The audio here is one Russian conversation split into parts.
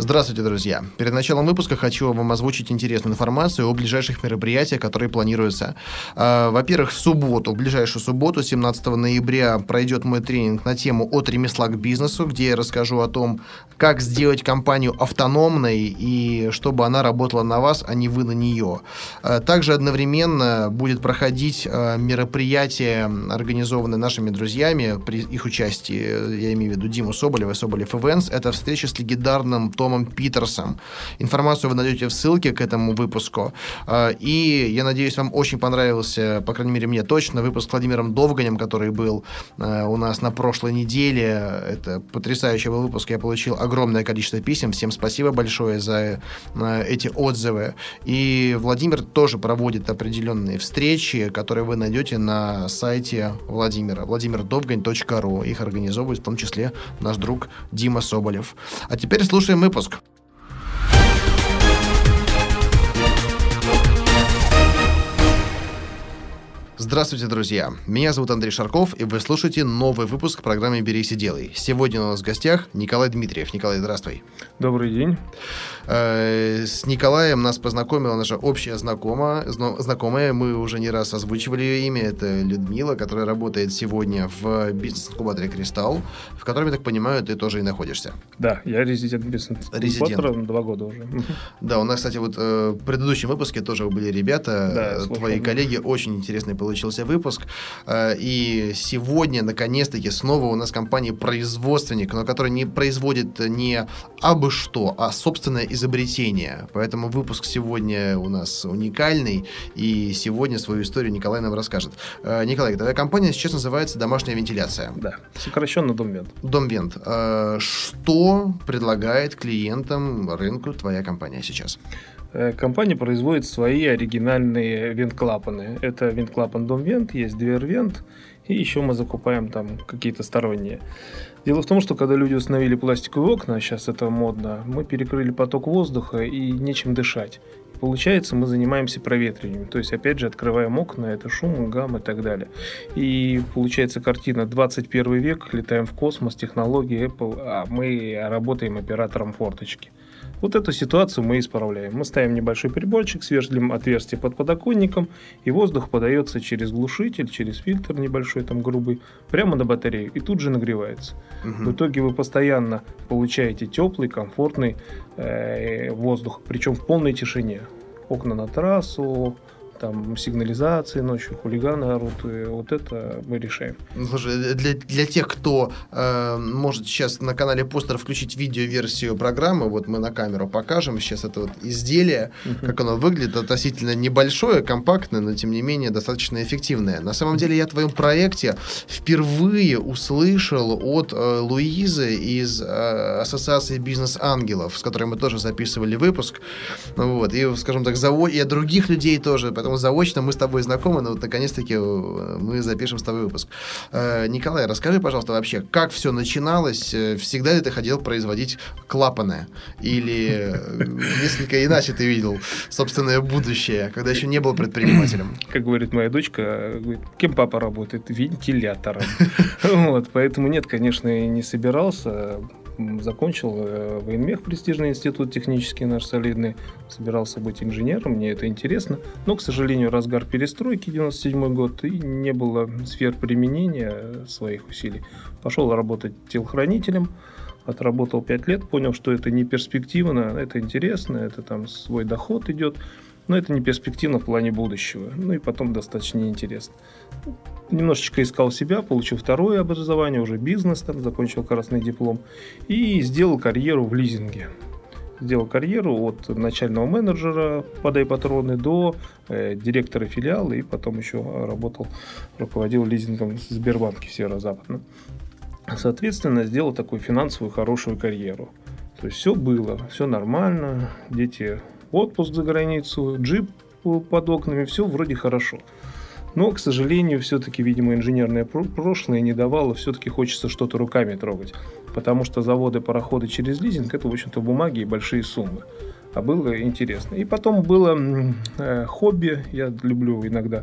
Здравствуйте, друзья! Перед началом выпуска хочу вам озвучить интересную информацию о ближайших мероприятиях, которые планируются. А, во-первых, в субботу, в ближайшую субботу, 17 ноября, пройдет мой тренинг на тему «От ремесла к бизнесу», где я расскажу о том, как сделать компанию автономной и чтобы она работала на вас, а не вы на нее. А, также одновременно будет проходить а, мероприятие, организованное нашими друзьями при их участии, я имею в виду Диму Соболева Соболев Events. Это встреча с легендарным Томом Томом Питерсом. Информацию вы найдете в ссылке к этому выпуску. А, и я надеюсь, вам очень понравился, по крайней мере, мне точно, выпуск с Владимиром Довганем, который был а, у нас на прошлой неделе. Это потрясающий был выпуск. Я получил огромное количество писем. Всем спасибо большое за а, эти отзывы. И Владимир тоже проводит определенные встречи, которые вы найдете на сайте Владимира. владимирдовгань.ру. Их организовывает в том числе наш друг Дима Соболев. А теперь слушаем выпуск выпуск. Здравствуйте, друзья! Меня зовут Андрей Шарков, и вы слушаете новый выпуск программы «Берись и делай». Сегодня у нас в гостях Николай Дмитриев. Николай, здравствуй. Добрый день. Э, с Николаем нас познакомила наша общая знакомая, знакомая. Мы уже не раз озвучивали ее имя. Это Людмила, которая работает сегодня в бизнес-инкубаторе «Кристалл», в котором, я так понимаю, ты тоже и находишься. Да, я резидент бизнес-инкубатора два года уже. Да, у нас, кстати, вот э, в предыдущем выпуске тоже были ребята, да, э, твои коллеги. Очень интересный получился выпуск. И сегодня, наконец-таки, снова у нас компания-производственник, но которая не производит не абы что, а собственное изобретение. Поэтому выпуск сегодня у нас уникальный, и сегодня свою историю Николай нам расскажет. Э, Николай, твоя компания сейчас называется «Домашняя вентиляция». Да, сокращенно «Домвент». «Домвент». Э, что предлагает клиентам рынку твоя компания сейчас? Э, компания производит свои оригинальные вент-клапаны. Это вент-клапан Домвент, есть дверь-вент, и еще мы закупаем там какие-то сторонние. Дело в том, что когда люди установили пластиковые окна, а сейчас это модно, мы перекрыли поток воздуха и нечем дышать. Получается, мы занимаемся проветриванием. То есть, опять же, открываем окна, это шум, гам и так далее. И получается картина 21 век, летаем в космос, технологии Apple, а мы работаем оператором форточки. Вот эту ситуацию мы исправляем. Мы ставим небольшой приборчик, сверлим отверстие под подоконником, и воздух подается через глушитель, через фильтр небольшой, там грубый, прямо на батарею, и тут же нагревается. Угу. В итоге вы постоянно получаете теплый, комфортный э, воздух, причем в полной тишине. Окна на трассу, там сигнализации ночью, хулиганы орут, и вот это мы решаем. Ну, слушай, для, для тех, кто э, может сейчас на канале Постер включить видео-версию программы, вот мы на камеру покажем сейчас это вот изделие, uh-huh. как оно выглядит, относительно небольшое, компактное, но тем не менее достаточно эффективное. На самом деле я о твоем проекте впервые услышал от э, Луизы из э, Ассоциации бизнес-ангелов, с которой мы тоже записывали выпуск, вот, и, скажем так, заво... и от других людей тоже, поэтому заочно мы с тобой знакомы, но вот наконец-таки э, мы запишем с тобой выпуск. Э, Николай, расскажи, пожалуйста, вообще, как все начиналось? Э, всегда ли ты хотел производить клапаны? Или несколько иначе ты видел собственное будущее, когда еще не был предпринимателем? Как говорит моя дочка, кем папа работает? Вентилятором. Вот, поэтому нет, конечно, не собирался закончил э, военмех, престижный институт технический наш солидный, собирался быть инженером, мне это интересно, но, к сожалению, разгар перестройки, 97 год, и не было сфер применения своих усилий. Пошел работать телохранителем, отработал 5 лет, понял, что это не перспективно, это интересно, это там свой доход идет, но это не перспективно в плане будущего. Ну и потом достаточно неинтересно. Немножечко искал себя, получил второе образование, уже бизнес, там, закончил красный диплом. И сделал карьеру в лизинге. Сделал карьеру от начального менеджера подай патроны до э, директора филиала и потом еще работал, руководил лизингом в Сбербанке северо-западном. Соответственно, сделал такую финансовую хорошую карьеру. То есть все было, все нормально, дети отпуск за границу, джип под окнами, все вроде хорошо. Но, к сожалению, все-таки, видимо, инженерное прошлое не давало, все-таки хочется что-то руками трогать. Потому что заводы, пароходы через лизинг – это, в общем-то, бумаги и большие суммы. А было интересно. И потом было э, хобби. Я люблю иногда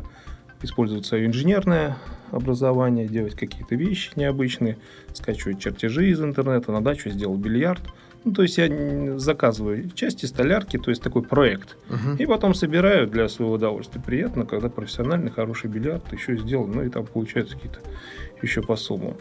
использовать свое инженерное образование, делать какие-то вещи необычные, скачивать чертежи из интернета, на дачу сделал бильярд – ну, то есть я заказываю части столярки, то есть такой проект. Угу. И потом собираю для своего удовольствия. Приятно, когда профессиональный хороший бильярд еще сделан, ну и там получаются какие-то еще по суммам.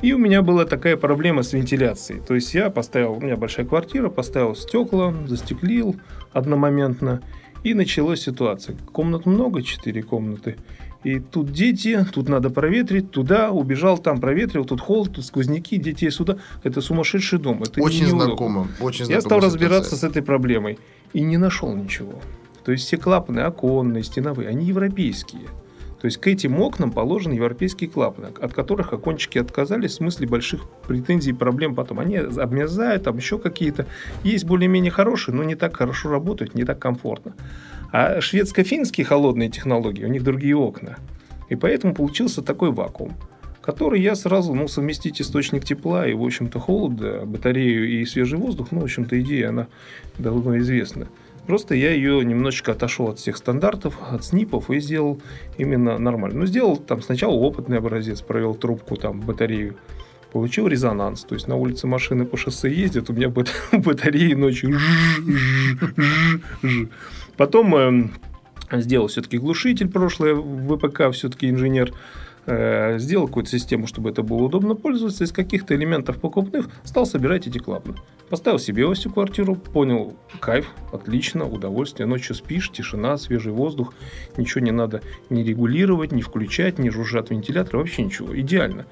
И у меня была такая проблема с вентиляцией. То есть я поставил, у меня большая квартира, поставил стекла, застеклил одномоментно. И началась ситуация. Комнат много, четыре комнаты. И тут дети, тут надо проветрить, туда убежал, там проветрил, тут холод, тут сквозняки, детей сюда. Это сумасшедший дом. Это очень знакомо. Очень Я стал разбираться с этой проблемой и не нашел ничего. То есть все клапаны оконные, стеновые, они европейские. То есть к этим окнам положены европейские клапаны, от которых окончики отказались в смысле больших претензий и проблем потом. Они обмерзают, там еще какие-то. Есть более-менее хорошие, но не так хорошо работают, не так комфортно. А шведско-финские холодные технологии, у них другие окна. И поэтому получился такой вакуум, который я сразу, ну, совместить источник тепла и, в общем-то, холода, батарею и свежий воздух, ну, в общем-то, идея, она давно известна. Просто я ее немножечко отошел от всех стандартов, от снипов и сделал именно нормально. Ну, сделал там сначала опытный образец, провел трубку, там, батарею, получил резонанс. То есть на улице машины по шоссе ездят, у меня батареи ночью Потом э, сделал все-таки глушитель прошлое, ВПК все-таки инженер э, сделал какую-то систему, чтобы это было удобно пользоваться. Из каких-то элементов покупных стал собирать эти клапаны. Поставил себе во всю квартиру, понял, кайф, отлично, удовольствие. Ночью спишь, тишина, свежий воздух, ничего не надо ни регулировать, ни включать, ни жужжат вентилятор, вообще ничего. Идеально.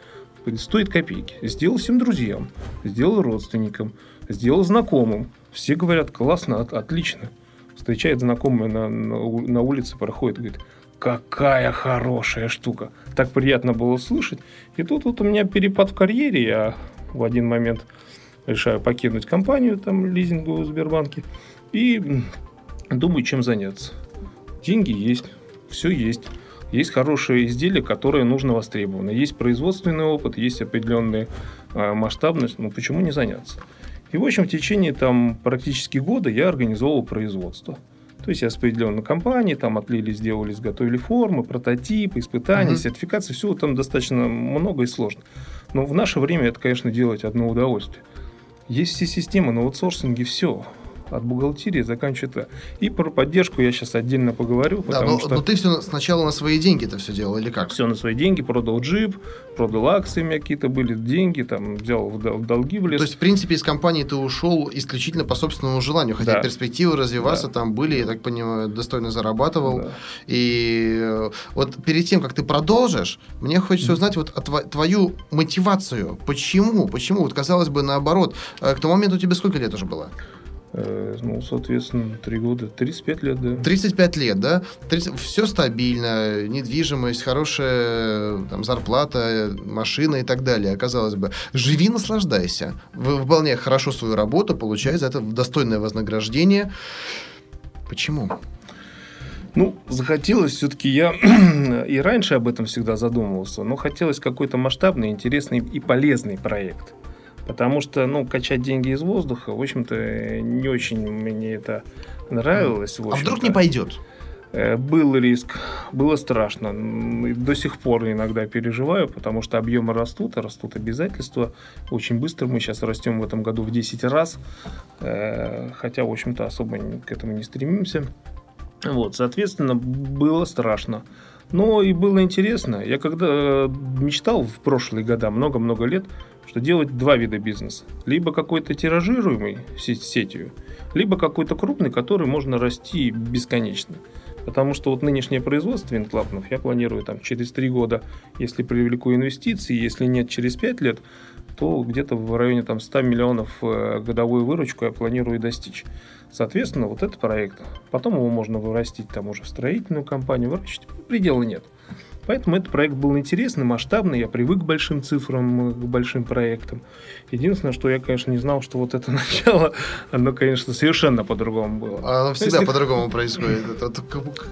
Стоит копейки. Сделал всем друзьям, сделал родственникам, сделал знакомым. Все говорят, классно, от, отлично встречает знакомый на, на, на улице, проходит, говорит, какая хорошая штука. Так приятно было слышать. И тут вот у меня перепад в карьере. Я в один момент решаю покинуть компанию там лизинговую в Сбербанке. И думаю, чем заняться. Деньги есть, все есть. Есть хорошие изделия, которые нужно востребованы. Есть производственный опыт, есть определенная э, масштабность. Ну, почему не заняться? И, в общем, в течение там практически года я организовывал производство. То есть я с определенной компанией, там отлили, сделали, изготовили формы, прототипы, испытания, угу. сертификации. Всего там достаточно много и сложно. Но в наше время это, конечно, делать одно удовольствие. Есть все системы на аутсорсинге, все от бухгалтерии заканчивает. И про поддержку я сейчас отдельно поговорю. Да, но, что... но ты все сначала на свои деньги это все делал или как? Все на свои деньги, продал джип, продал акции, у меня какие-то были деньги, там взял в долги в лес. То есть, в принципе, из компании ты ушел исключительно по собственному желанию, хотя да. перспективы развиваться да. там были, я так понимаю, достойно зарабатывал. Да. И э, вот перед тем, как ты продолжишь, мне хочется узнать вот твою мотивацию. Почему? Почему? Вот казалось бы, наоборот. Э, к тому моменту тебе сколько лет уже было? Э, ну, соответственно, 3 года, 35 лет, да. 35 лет, да? 30, все стабильно, недвижимость, хорошая там, зарплата, машина и так далее. Казалось бы, живи, наслаждайся. Выполняй хорошо свою работу, получай за это достойное вознаграждение. Почему? Ну, захотелось все-таки, я и раньше об этом всегда задумывался, но хотелось какой-то масштабный, интересный и полезный проект. Потому что, ну, качать деньги из воздуха, в общем-то, не очень мне это нравилось. А вдруг не пойдет? Э, был риск, было страшно. До сих пор иногда переживаю, потому что объемы растут, а растут обязательства. Очень быстро мы сейчас растем в этом году в 10 раз, э, хотя, в общем-то, особо к этому не стремимся. Вот, соответственно, было страшно. Но и было интересно. Я когда э, мечтал в прошлые года, много-много лет, что делать два вида бизнеса. Либо какой-то тиражируемый сетью, либо какой-то крупный, который можно расти бесконечно. Потому что вот нынешнее производство винклапнов я планирую там через три года, если привлеку инвестиции, если нет через пять лет, то где-то в районе там 100 миллионов э, годовую выручку я планирую достичь. Соответственно, вот этот проект. Потом его можно вырастить там уже в строительную компанию, выращивать предела нет. Поэтому этот проект был интересный, масштабный, я привык к большим цифрам, к большим проектам. Единственное, что я, конечно, не знал, что вот это начало, оно, конечно, совершенно по-другому было. Оно всегда если... по-другому происходит.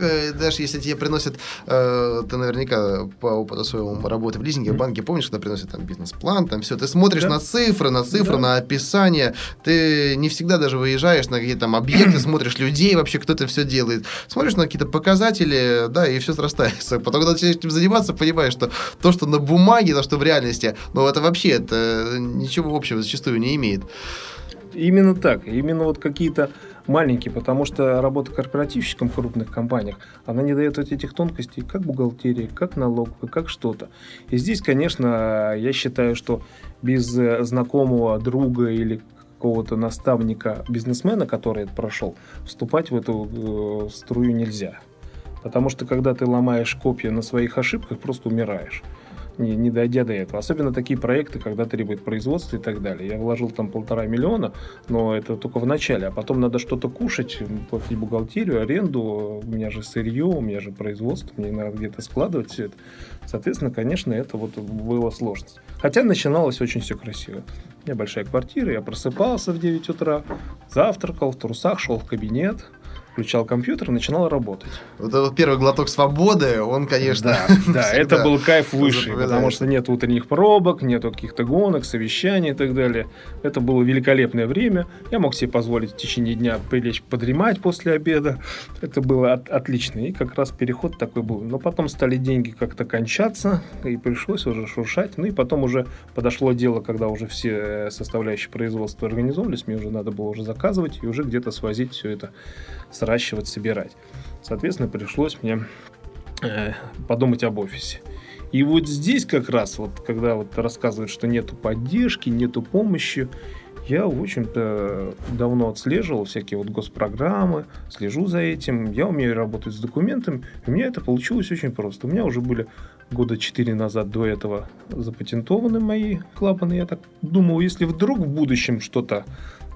Э, даже если тебе приносят, э, ты наверняка по опыту своего работы в лизинге, в банке, помнишь, когда приносят там бизнес-план, там все, ты смотришь на цифры, на цифры, на описание, ты не всегда даже выезжаешь на какие-то там объекты, смотришь людей, вообще кто это все делает, смотришь на какие-то показатели, да, и все срастается. Потом, когда начинаешь этим заниматься, понимаешь, что то, что на бумаге, то, что в реальности, ну, это вообще это ничего общего зачастую не имеет. Именно так. Именно вот какие-то маленькие, потому что работа корпоративщиком в крупных компаниях, она не дает вот этих тонкостей, как бухгалтерии, как налоговой, как что-то. И здесь, конечно, я считаю, что без знакомого друга или какого-то наставника, бизнесмена, который это прошел, вступать в эту э, струю нельзя. Потому что когда ты ломаешь копья на своих ошибках, просто умираешь не, не дойдя до этого. Особенно такие проекты, когда требует производства и так далее. Я вложил там полтора миллиона, но это только в начале, а потом надо что-то кушать, платить бухгалтерию, аренду, у меня же сырье, у меня же производство, мне надо где-то складывать все это. Соответственно, конечно, это вот было сложность. Хотя начиналось очень все красиво. У меня большая квартира, я просыпался в 9 утра, завтракал, в трусах шел в кабинет, включал компьютер и начинал работать. Вот этот первый глоток свободы, он, конечно... Да, да это был кайф высший, потому что нет утренних пробок, нет каких-то гонок, совещаний и так далее. Это было великолепное время. Я мог себе позволить в течение дня прилечь подремать после обеда. Это было от, отлично. И как раз переход такой был. Но потом стали деньги как-то кончаться, и пришлось уже шуршать. Ну и потом уже подошло дело, когда уже все составляющие производства организовывались, мне уже надо было уже заказывать и уже где-то свозить все это сращивать, собирать. Соответственно, пришлось мне э, подумать об офисе. И вот здесь как раз, вот, когда вот рассказывают, что нету поддержки, нету помощи, я, в общем-то, давно отслеживал всякие вот госпрограммы, слежу за этим, я умею работать с документами, у меня это получилось очень просто. У меня уже были года 4 назад до этого запатентованы мои клапаны. Я так думал, если вдруг в будущем что-то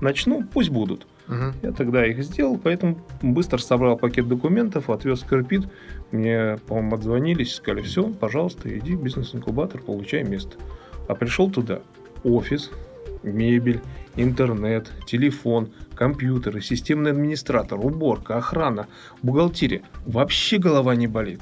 начну, пусть будут. Угу. Я тогда их сделал, поэтому быстро собрал пакет документов, отвез в Кирпит. Мне, по-моему, отзвонились, сказали, все, пожалуйста, иди в бизнес-инкубатор, получай место. А пришел туда офис, мебель, интернет, телефон, компьютеры, системный администратор, уборка, охрана, бухгалтерия. Вообще голова не болит.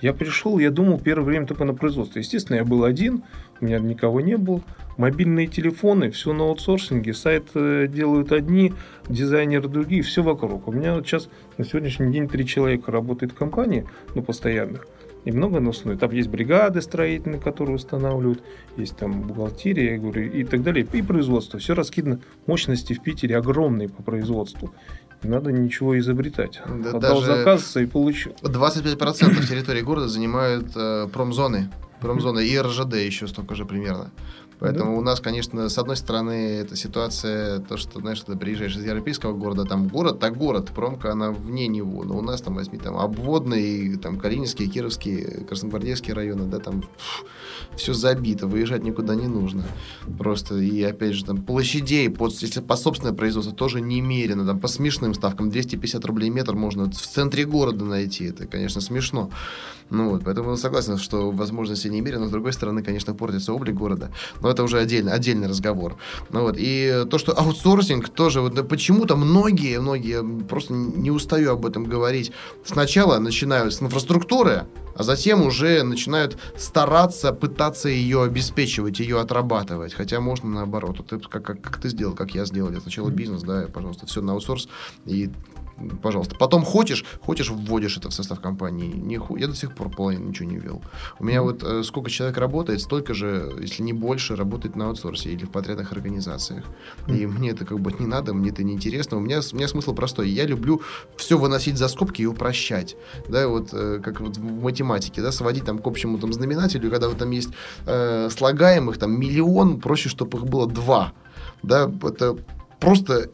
Я пришел, я думал первое время только на производство. Естественно, я был один, у меня никого не было. Мобильные телефоны, все на аутсорсинге, сайт делают одни, дизайнеры другие, все вокруг. У меня вот сейчас на сегодняшний день три человека работает в компании, ну, постоянных, и много носной. Там есть бригады строительные, которые устанавливают, есть там бухгалтерия, я говорю, и так далее, и производство. Все раскидано. Мощности в Питере огромные по производству. Не надо ничего изобретать. Да, Отдал заказ и получил. 25% территории города занимают э, промзоны. Промзоны и РЖД еще столько же примерно. Поэтому да. у нас, конечно, с одной стороны, эта ситуация, то, что, знаешь, ты приезжаешь из европейского города, там город, так город, промка, она вне него. Но у нас там, возьми, там, обводные, там, Калининские, Кировские, Красногвардейские районы, да, там все забито, выезжать никуда не нужно. Просто, и опять же, там, площадей, под, если по собственное производство, тоже немерено, там, по смешным ставкам, 250 рублей метр можно в центре города найти, это, конечно, смешно. Ну вот, поэтому согласен, что возможности немерено, но с другой стороны, конечно, портится облик города. Но это уже отдельно, отдельный разговор. Ну вот, и то, что аутсорсинг тоже, вот почему-то многие, многие, просто не устаю об этом говорить, сначала начинают с инфраструктуры, а затем уже начинают стараться, пытаться ее обеспечивать, ее отрабатывать. Хотя можно наоборот. Вот это как, как, как ты сделал, как я сделал. Я сначала бизнес, да, пожалуйста, все на аутсорс, и пожалуйста. Потом хочешь, хочешь, вводишь это в состав компании. Не ху... Я до сих пор половину ничего не ввел. У меня вот э, сколько человек работает, столько же, если не больше, работает на аутсорсе или в подрядных организациях. И мне это как бы не надо, мне это не интересно. У меня, у меня смысл простой. Я люблю все выносить за скобки и упрощать. Да, вот э, как вот в математике, да, сводить там к общему там знаменателю, когда вот там есть э, слагаемых там миллион, проще, чтобы их было два. Да, это просто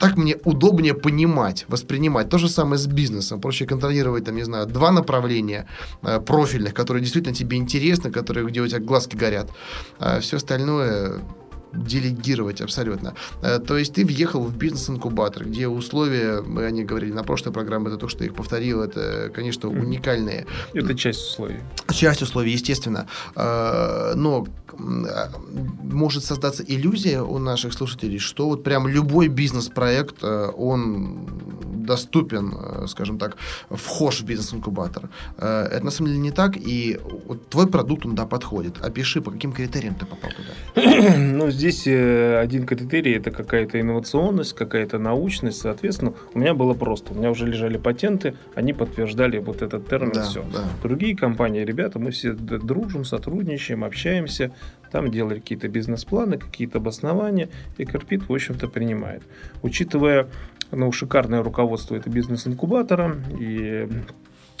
так мне удобнее понимать, воспринимать. То же самое с бизнесом. Проще контролировать, там, не знаю, два направления э, профильных, которые действительно тебе интересны, которые, где у тебя глазки горят. А все остальное делегировать абсолютно. Э, то есть ты въехал в бизнес-инкубатор, где условия, мы о них говорили на прошлой программе, это то, что их повторил, это, конечно, уникальные. Это часть условий. Часть условий, естественно. Э, но может создаться иллюзия у наших слушателей, что вот прям любой бизнес-проект, он доступен, э, скажем так, вхож в бизнес-инкубатор. Э, это на самом деле не так, и вот твой продукт, он, да, подходит. Опиши, по каким критериям ты попал туда. Ну, здесь э, один критерий – это какая-то инновационность, какая-то научность, соответственно, у меня было просто. У меня уже лежали патенты, они подтверждали вот этот термин, да, все. Да. Другие компании, ребята, мы все дружим, сотрудничаем, общаемся, там делали какие-то бизнес-планы, какие-то обоснования, и Карпит, в общем-то, принимает. Учитывая ну, шикарное руководство это бизнес-инкубатора, и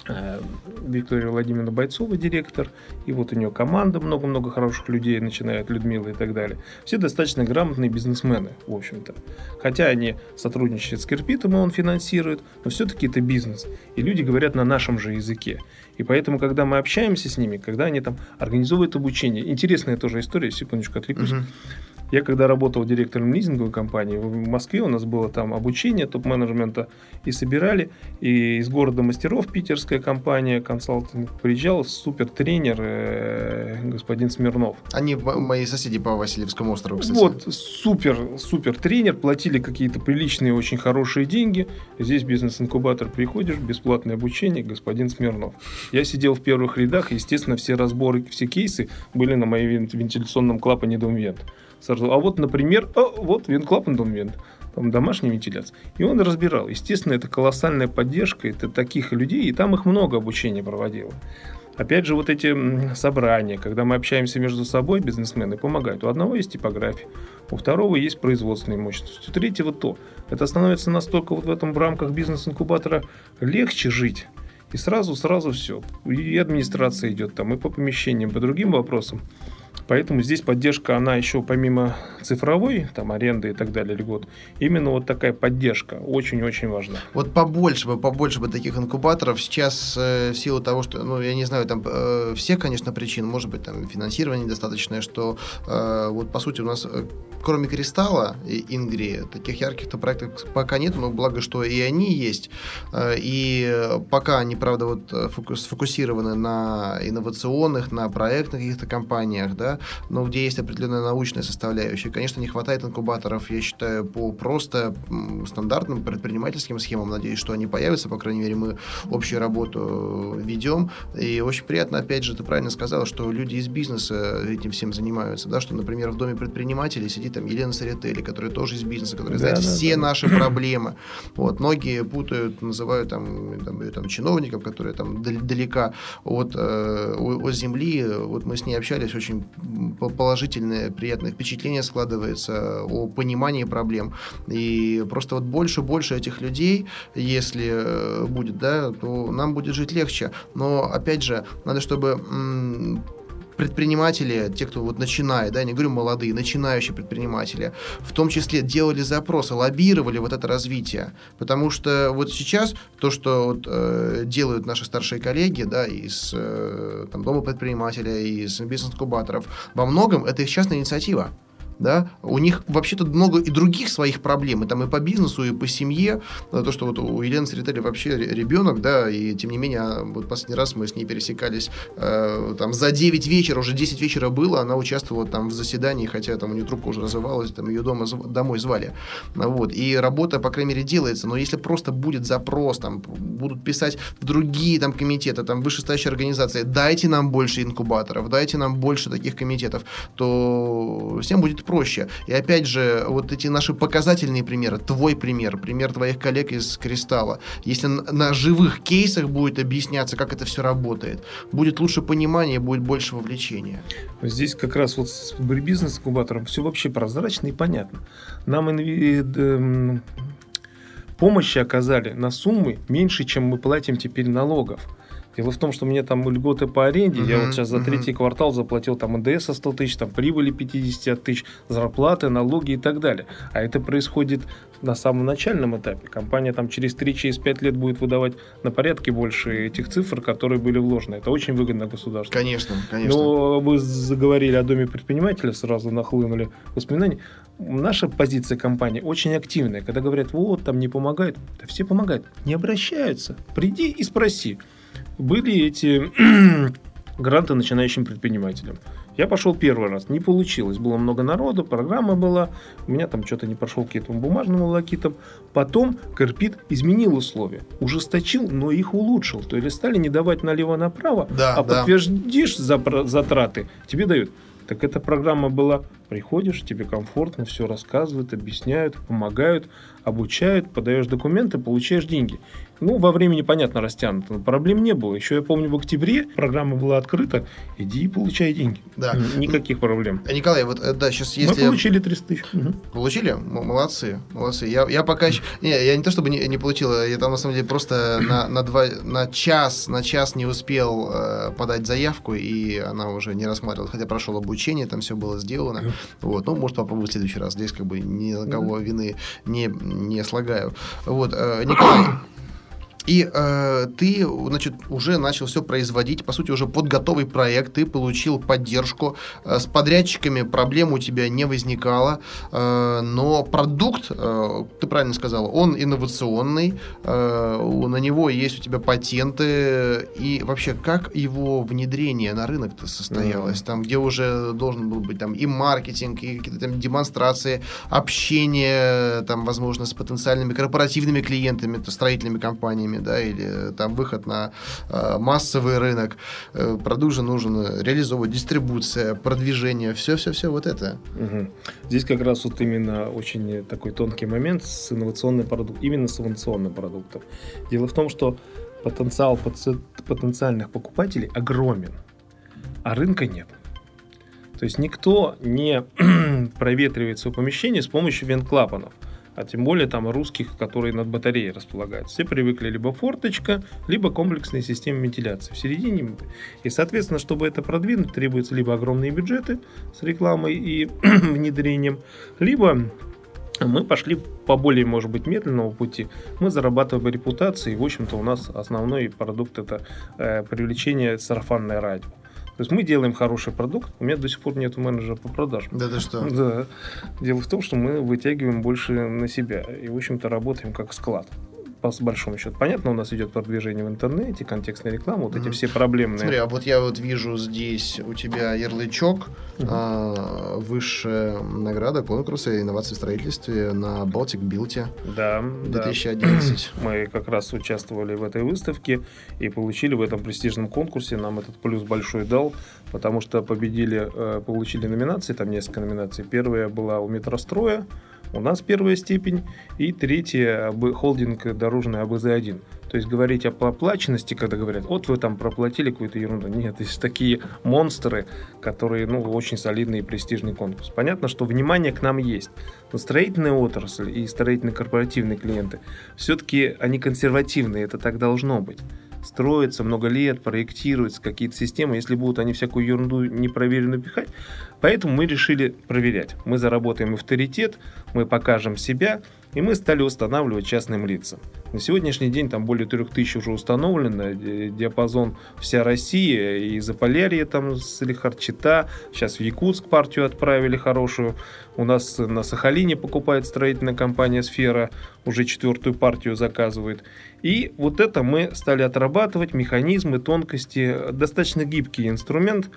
э, Виктория Владимировна Бойцова, директор, и вот у нее команда, много-много хороших людей, начиная от Людмилы и так далее. Все достаточно грамотные бизнесмены, в общем-то. Хотя они сотрудничают с Кирпитом, и он финансирует, но все-таки это бизнес. И люди говорят на нашем же языке. И поэтому, когда мы общаемся с ними, когда они там организовывают обучение, интересная тоже история, секундочку отвлекусь. Uh-huh. Я когда работал директором лизинговой компании, в Москве у нас было там обучение топ-менеджмента и собирали, и из города мастеров питерская компания, консалтинг, приезжал супер тренер э, господин Смирнов. Они мои соседи по Васильевскому острову, кстати. Вот, супер, супер тренер, платили какие-то приличные, очень хорошие деньги. Здесь бизнес-инкубатор приходишь, бесплатное обучение, господин Смирнов. Я сидел в первых рядах, естественно, все разборы, все кейсы были на моем вентиляционном клапане Домвент сразу. А вот, например, а, вот вент-клапан вент, там домашняя вентиляция. И он разбирал. Естественно, это колоссальная поддержка, это таких людей, и там их много обучения проводило. Опять же, вот эти собрания, когда мы общаемся между собой, бизнесмены помогают. У одного есть типография, у второго есть производственная мощность, у третьего то. Это становится настолько вот в этом в рамках бизнес-инкубатора легче жить, и сразу-сразу все. И администрация идет там, и по помещениям, по другим вопросам. Поэтому здесь поддержка, она еще помимо цифровой, там, аренды и так далее, льгот, именно вот такая поддержка очень-очень важна. Вот побольше бы, побольше бы таких инкубаторов. Сейчас э, в силу того, что, ну, я не знаю, там э, все, конечно, причин, может быть, там финансирование недостаточное, что э, вот, по сути, у нас, э, кроме Кристалла и Ингри, таких ярких-то проектов пока нет, но благо, что и они есть. Э, и пока они, правда, вот э, фокус, сфокусированы на инновационных, на проектных каких-то компаниях, да, но где есть определенная научная составляющая. Конечно, не хватает инкубаторов, я считаю, по просто стандартным предпринимательским схемам. Надеюсь, что они появятся, по крайней мере, мы общую работу ведем. И очень приятно, опять же, ты правильно сказал, что люди из бизнеса этим всем занимаются, да, что, например, в доме предпринимателей сидит там Елена Сарители, которая тоже из бизнеса, которая да, знает да, все да. наши проблемы. Вот, многие путают, называют там, там, ее, там чиновников, которые там далека от, э, от земли. Вот мы с ней общались, очень положительное, приятное впечатление складывается о понимании проблем. И просто вот больше-больше этих людей, если э, будет, да, то нам будет жить легче. Но, опять же, надо, чтобы предприниматели, те, кто вот начинает, да, я не говорю молодые, начинающие предприниматели, в том числе делали запросы, лоббировали вот это развитие. Потому что вот сейчас то, что вот, э, делают наши старшие коллеги, да, из э, там, Дома предпринимателя, из бизнес-инкубаторов, во многом это их частная инициатива да, у них вообще-то много и других своих проблем, и там и по бизнесу, и по семье, то, что вот у Елены Срителя вообще ребенок, да, и тем не менее, а, вот последний раз мы с ней пересекались э, там за 9 вечера, уже 10 вечера было, она участвовала там в заседании, хотя там у нее трубка уже разрывалась, там ее дома, домой звали, вот, и работа, по крайней мере, делается, но если просто будет запрос, там, будут писать другие там комитеты, там, вышестоящие организации, дайте нам больше инкубаторов, дайте нам больше таких комитетов, то всем будет проще. И опять же, вот эти наши показательные примеры, твой пример, пример твоих коллег из Кристалла, если на живых кейсах будет объясняться, как это все работает, будет лучше понимание, будет больше вовлечения. Здесь как раз вот с бизнес-инкубатором все вообще прозрачно и понятно. Нам инви... Эм, помощи оказали на суммы меньше, чем мы платим теперь налогов. Дело в том, что мне там льготы по аренде. Я вот сейчас за третий квартал заплатил там НДС 100 тысяч, там прибыли 50 тысяч, зарплаты, налоги и так далее. А это происходит на самом начальном этапе. Компания там через 3-5 лет будет выдавать на порядке больше этих цифр, которые были вложены. Это очень выгодно государству. Конечно, конечно. Но вы заговорили о доме предпринимателя, сразу нахлынули воспоминания. Наша позиция компании очень активная. Когда говорят, вот, там не помогают, да все помогают. Не обращаются. Приди и спроси. Были эти гранты начинающим предпринимателям. Я пошел первый раз, не получилось. Было много народу, программа была. У меня там что-то не прошел к этому бумажному лакитам. Потом Карпит изменил условия. Ужесточил, но их улучшил. То есть стали не давать налево-направо, Да, а да. подтвердишь затраты, тебе дают. Так эта программа была, приходишь, тебе комфортно, все рассказывают, объясняют, помогают, обучают, подаешь документы, получаешь деньги. Ну, во времени, понятно, растянуто, но проблем не было. Еще я помню, в октябре программа была открыта, иди и получай деньги. Да. Никаких проблем. А, Николай, вот э, да, сейчас Мы если... получили 300 тысяч. Получили? Молодцы, молодцы. Я, я пока еще... Не, я не то чтобы не, не получил, я там на самом деле просто на, на, два, на час, на час не успел э, подать заявку, и она уже не рассматривалась, хотя прошел обучение, там все было сделано. Вот, ну, может, попробую в следующий раз. Здесь как бы ни на кого вины не, не слагаю. Вот, э, Николай, и э, ты, значит, уже начал все производить, по сути, уже под готовый проект, ты получил поддержку, э, с подрядчиками проблем у тебя не возникало, э, но продукт, э, ты правильно сказал, он инновационный, э, у- на него есть у тебя патенты, и вообще, как его внедрение на рынок-то состоялось, там, где уже должен был быть там и маркетинг, и какие-то там демонстрации, общение, там, возможно, с потенциальными корпоративными клиентами, строительными компаниями, да, или там выход на э, массовый рынок. Э, продукт же нужно реализовывать, дистрибуция, продвижение, все-все-все вот это. Мгм. Здесь как раз вот именно очень такой тонкий момент с инновационным продуктом, именно с инновационным продуктом. Дело в том, что потенциал потенциальных покупателей огромен, а рынка нет. То есть никто не проветривает свое помещение с помощью вент-клапанов. А тем более там русских, которые над батареей располагаются. Все привыкли либо форточка, либо комплексные системы вентиляции. В середине. И, соответственно, чтобы это продвинуть, требуются либо огромные бюджеты с рекламой и внедрением, либо мы пошли по более, может быть, медленному пути. Мы зарабатываем репутацию, и, в общем-то, у нас основной продукт это э, привлечение сарафанное радио. То есть мы делаем хороший продукт, у меня до сих пор нет менеджера по продажам. Да ты что? Да. Дело в том, что мы вытягиваем больше на себя и, в общем-то, работаем как склад. По большому счету. Понятно, у нас идет продвижение в интернете, контекстная реклама, вот эти Мгм. все проблемные. Смотри, а вот я вот вижу здесь у тебя ярлычок, Мгм. а, высшая награда конкурса инноваций в строительстве на Baltic Build Да, да. 2011. Мы как раз участвовали в этой выставке и получили в этом престижном конкурсе. Нам этот плюс большой дал, потому что победили, э, получили номинации, там несколько номинаций. Первая была у метростроя, у нас первая степень, и третья холдинг дорожный АБЗ-1. То есть говорить о оплаченности, когда говорят, вот вы там проплатили какую-то ерунду. Нет, есть такие монстры, которые, ну, очень солидный и престижный конкурс. Понятно, что внимание к нам есть. Но строительная отрасль и строительные корпоративные клиенты, все-таки они консервативные, это так должно быть. Строится много лет, проектируются какие-то системы, если будут они всякую ерунду непроверенную пихать. Поэтому мы решили проверять. Мы заработаем авторитет, мы покажем себя, и мы стали устанавливать частным лицам. На сегодняшний день там более 3000 уже установлено, э, диапазон вся Россия, и Заполярье там с Лихарчита, сейчас в Якутск партию отправили хорошую, у нас на Сахалине покупает строительная компания «Сфера», уже четвертую партию заказывает. И вот это мы стали отрабатывать, механизмы, тонкости, достаточно гибкий инструмент,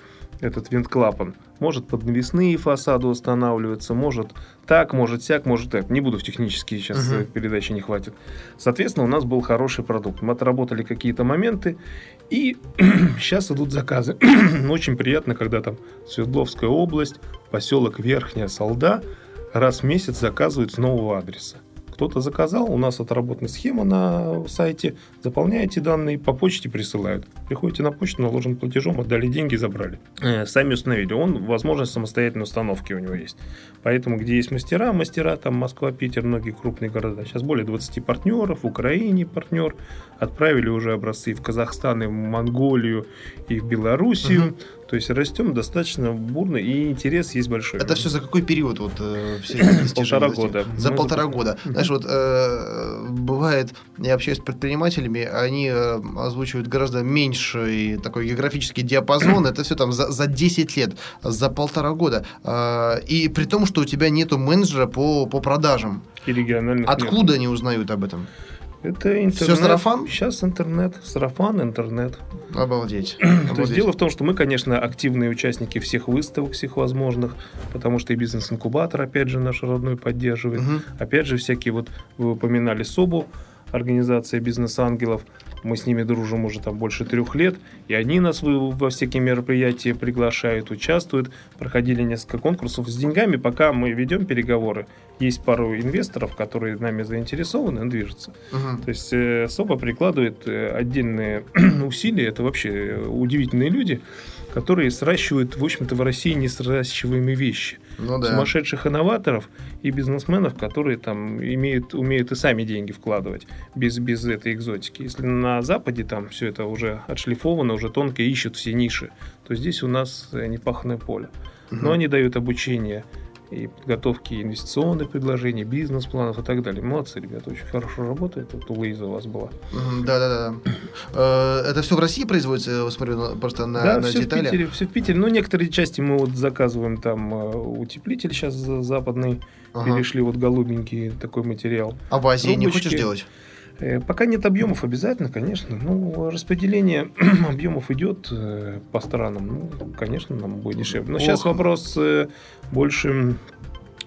этот винт-клапан. Может под навесные фасады устанавливаться, может так, может сяк, может так. Не буду в технические сейчас Мгм. э, передачи не хватит. Соответственно, у нас был хороший продукт. Мы отработали какие-то моменты, и сейчас идут заказы. Очень приятно, когда там Свердловская область, поселок Верхняя Солда раз в месяц заказывают с нового адреса. Кто-то заказал, у нас отработана схема на сайте, заполняете данные, по почте присылают. Приходите на почту, наложен платежом, отдали деньги, забрали. Э, сами установили. Он, возможность самостоятельной установки у него есть. Поэтому, где есть мастера, мастера, там Москва, Питер, многие крупные города. Сейчас более 20 партнеров, в Украине партнер. Отправили уже образцы в Казахстан, и в Монголию, и в Белоруссию. Угу. То есть растем достаточно бурно, и интерес есть большой. Это все за какой период вот э, все Полтора года. За Мы полтора года. Знаешь, вот э, бывает, я общаюсь с предпринимателями, они э, озвучивают гораздо меньше такой географический диапазон. Это все там за, за 10 лет, за полтора года. Э, и при том, что у тебя нету менеджера по, по продажам. И региональных Откуда нет. они узнают об этом? Это интернет. Все сарафан? Сейчас интернет. Сарафан, интернет. Обалдеть. То есть дело в том, что мы, конечно, активные участники всех выставок, всех возможных, потому что и бизнес-инкубатор, опять же, наш родной поддерживает. Угу. Опять же, всякие вот, вы упоминали СОБУ, организация бизнес-ангелов. Мы с ними дружим уже там больше трех лет, и они нас во всякие мероприятия приглашают, участвуют. Проходили несколько конкурсов с деньгами, пока мы ведем переговоры. Есть пару инвесторов, которые нами заинтересованы, движутся. Угу. То есть э, СОПа прикладывает э, отдельные усилия. Это вообще удивительные люди которые сращивают, в общем-то, в России несращиваемые вещи. Ну, да. Сумасшедших инноваторов и бизнесменов, которые там имеют, умеют и сами деньги вкладывать без, без этой экзотики. Если на Западе там все это уже отшлифовано, уже тонко ищут все ниши, то здесь у нас непаханное поле. Но они дают обучение и подготовки инвестиционных предложений, бизнес-планов и так далее. Молодцы, ребята, очень хорошо работают. Вот у Луиза у вас была. Да-да-да. Э, это все в России производится, смотрю, просто на, да, на все детали? В Питере, все в Питере. Ну, некоторые части мы вот заказываем там э, утеплитель сейчас западный. Ага. Перешли вот голубенький такой материал. А в Азии Трубочки. не хочешь делать? Э, пока нет объемов, обязательно, конечно. Ну, распределение объемов идет э, по странам. Ну, конечно, нам будет дешевле. Но Ох. сейчас вопрос э,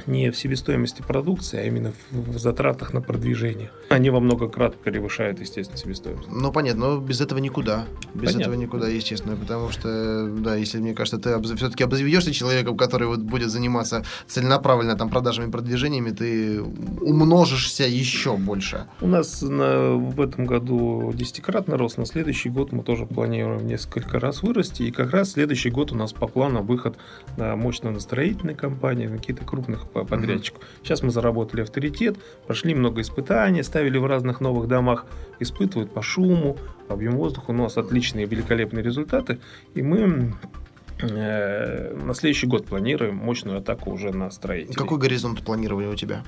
не в себестоимости продукции, а именно в затратах на продвижение. Они во много крат превышают, естественно, себестоимость. Ну, понятно, но без этого никуда. Без понятно. этого никуда, естественно, потому что, да, если, мне кажется, ты обз... все-таки обзаведешься человеком, который вот будет заниматься целенаправленно там продажами и продвижениями, ты умножишься еще больше. У нас на, в этом году десятикратный рост, на следующий год мы тоже планируем несколько раз вырасти, и как раз следующий год у нас по плану выход на мощно на строительные компании, на какие-то крупных подрядчику. Mm-hmm. Сейчас мы заработали авторитет, прошли много испытаний, ставили в разных новых домах, испытывают по шуму, объем воздуха. У нас отличные, великолепные результаты. И мы э, на следующий год планируем мощную атаку уже на строителей. Какой горизонт планирования у тебя?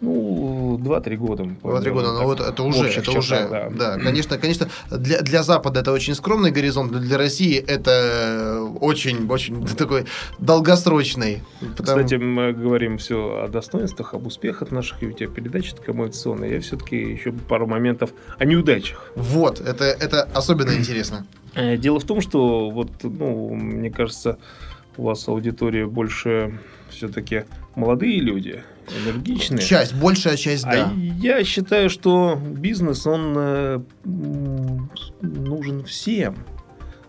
Ну, 2-3 года. 2-3 года, но вот это уже, это уже, да. да. Конечно, конечно, для, для Запада это очень скромный горизонт, но для России это очень, очень такой долгосрочный. Потому... Кстати, мы говорим все о достоинствах, об успехах наших, передача такая мотивационная. Я все-таки еще пару моментов о неудачах. Вот, это, это особенно интересно. Э, дело в том, что вот, ну, мне кажется, у вас аудитория больше все-таки молодые люди, энергичные. Часть, большая часть, а да. Я считаю, что бизнес, он э, нужен всем.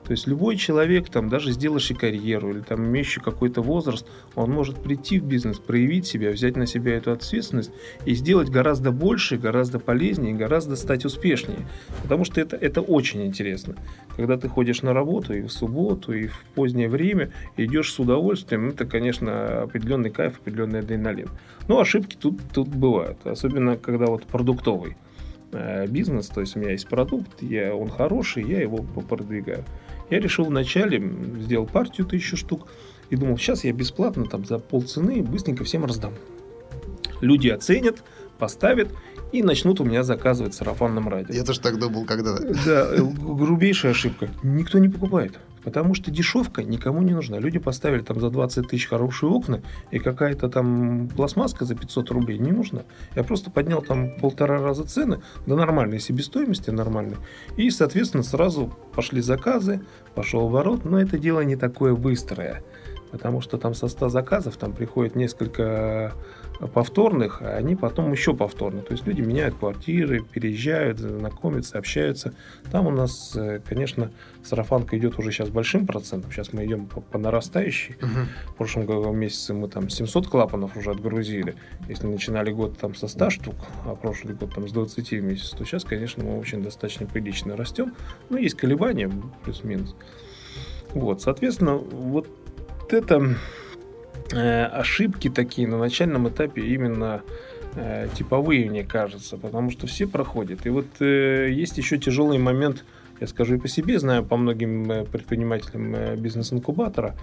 То есть любой человек, там, даже сделавший карьеру или там, имеющий какой-то возраст, он может прийти в бизнес, проявить себя, взять на себя эту ответственность и сделать гораздо больше, гораздо полезнее, гораздо стать успешнее. Потому что это, это очень интересно. Когда ты ходишь на работу и в субботу, и в позднее время, идешь с удовольствием, это, конечно, определенный кайф, определенный адреналин. Но ошибки тут, тут бывают, особенно когда вот продуктовый э, бизнес, то есть у меня есть продукт, я, он хороший, я его продвигаю. Я решил вначале, сделал партию тысячу штук, и думал, сейчас я бесплатно там за полцены быстренько всем раздам. Люди оценят, поставят и начнут у меня заказывать сарафанном радио. Я тоже так думал когда-то. Да, э, грубейшая ошибка. Никто не покупает. Потому что дешевка никому не нужна. Люди поставили там за 20 тысяч хорошие окна, и какая-то там пластмасска за 500 рублей не нужна. Я просто поднял там полтора раза цены до нормальной себестоимости, нормальной. И, соответственно, сразу пошли заказы, пошел оборот. Но это дело не такое быстрое. Потому что там со 100 заказов там приходит несколько повторных, а они потом еще повторные. То есть люди меняют квартиры, переезжают, знакомятся, общаются. Там у нас, э, конечно, сарафанка идет уже сейчас большим процентом. Сейчас мы идем по, по нарастающей. Угу. В прошлом месяце мы там 700 клапанов уже отгрузили. Если начинали год там со 100 штук, а прошлый год там с 20 в месяц, то сейчас, конечно, мы очень достаточно прилично растем. Но есть колебания, плюс-минус. Вот, соответственно, вот это ошибки такие на начальном этапе именно э, типовые, мне кажется, потому что все проходят. И вот э, есть еще тяжелый момент, я скажу и по себе, знаю по многим предпринимателям бизнес-инкубатора,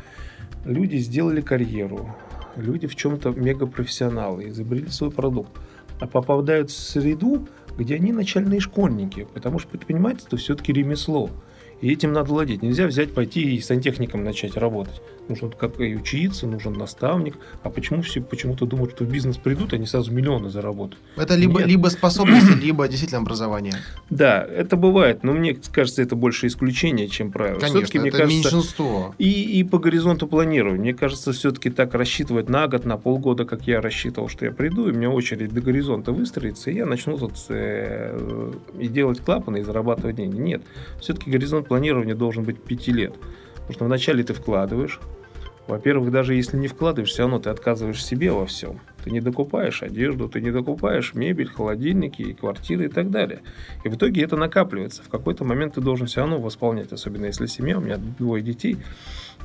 люди сделали карьеру, люди в чем-то мегапрофессионалы, изобрели свой продукт, а попадают в среду, где они начальные школьники, потому что предпринимательство все-таки ремесло. И этим надо владеть. Нельзя взять, пойти и сантехником начать работать. Нужно как и учиться, нужен наставник. А почему все почему-то думают, что в бизнес придут, они сразу миллионы заработают? Это либо, либо способности, либо действительно образование. Да, это бывает, но мне кажется, это больше исключение, чем правило. Конечно, это кажется, меньшинство. И, и по горизонту планирования. Мне кажется, все-таки так рассчитывать на год, на полгода, как я рассчитывал, что я приду, и у меня очередь до горизонта выстроится, и я начну тут э, и делать клапаны, и зарабатывать деньги. Нет, все-таки горизонт планирования должен быть 5 лет. Потому что вначале ты вкладываешь. Во-первых, даже если не вкладываешь, все равно ты отказываешь себе во всем. Ты не докупаешь одежду, ты не докупаешь мебель, холодильники, квартиры и так далее. И в итоге это накапливается. В какой-то момент ты должен все равно восполнять, особенно если семья, у меня двое детей.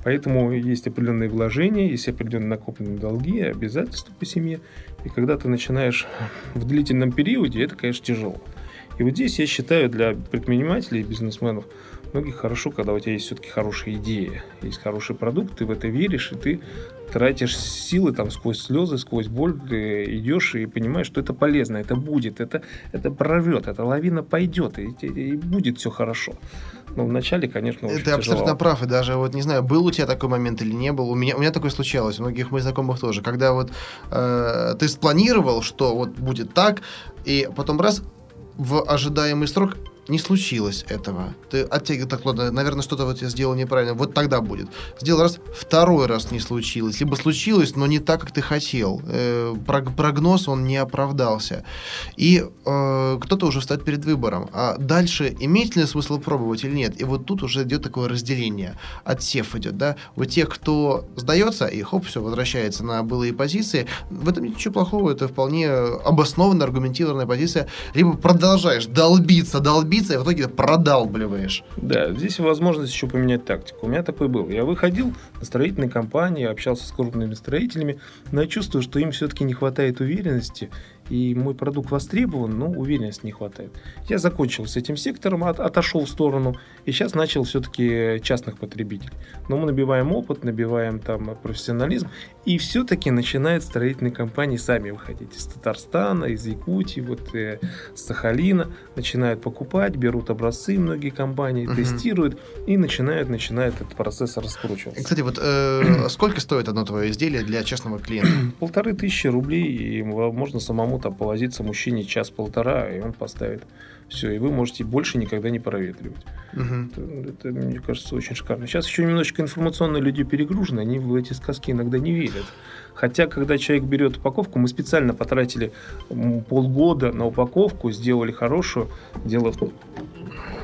Поэтому есть определенные вложения, есть определенные накопленные долги, обязательства по семье. И когда ты начинаешь в длительном периоде, это, конечно, тяжело. И вот здесь я считаю для предпринимателей и бизнесменов многих хорошо, когда у тебя есть все-таки хорошая идея, есть хороший продукт, ты в это веришь, и ты тратишь силы там сквозь слезы, сквозь боль, ты идешь и понимаешь, что это полезно, это будет, это, это прорвет, эта лавина пойдет, и, и, будет все хорошо. Но вначале, конечно, очень Ты абсолютно прав, и даже вот не знаю, был у тебя такой момент или не был. У меня, у меня такое случалось, у многих моих знакомых тоже. Когда вот э, ты спланировал, что вот будет так, и потом раз в ожидаемый срок не случилось этого. Ты оттягивал так, ладно, наверное, что-то вот я сделал неправильно. Вот тогда будет. Сделал раз, второй раз не случилось. Либо случилось, но не так, как ты хотел. Э, прогноз, он не оправдался. И э, кто-то уже встает перед выбором. А дальше имеет ли смысл пробовать или нет? И вот тут уже идет такое разделение. Отсев идет, да? У тех, кто сдается, и хоп, все, возвращается на былые позиции. В этом нет ничего плохого. Это вполне обоснованная, аргументированная позиция. Либо продолжаешь долбиться, долбиться, добиться, и в итоге продалбливаешь. Да, здесь возможность еще поменять тактику. У меня такой был. Я выходил на строительные компании, общался с крупными строителями, но я чувствую, что им все-таки не хватает уверенности и мой продукт востребован, но уверенности не хватает. Я закончил с этим сектором, от, отошел в сторону, и сейчас начал все-таки частных потребителей. Но мы набиваем опыт, набиваем там профессионализм, и все-таки начинают строительные компании сами выходить из Татарстана, из Якутии, вот э, с Сахалина, начинают покупать, берут образцы многие компании, угу. тестируют и начинают, начинают этот процесс раскручиваться. Кстати, вот э, сколько стоит одно твое изделие для частного клиента? Полторы тысячи рублей, и можно самому там повозиться мужчине час-полтора, и он поставит все, и вы можете больше никогда не проветривать. Угу. Это, это, мне кажется, очень шикарно. Сейчас еще немножечко информационные люди перегружены, они в эти сказки иногда не верят. Хотя, когда человек берет упаковку, мы специально потратили полгода на упаковку, сделали хорошую. Дело в,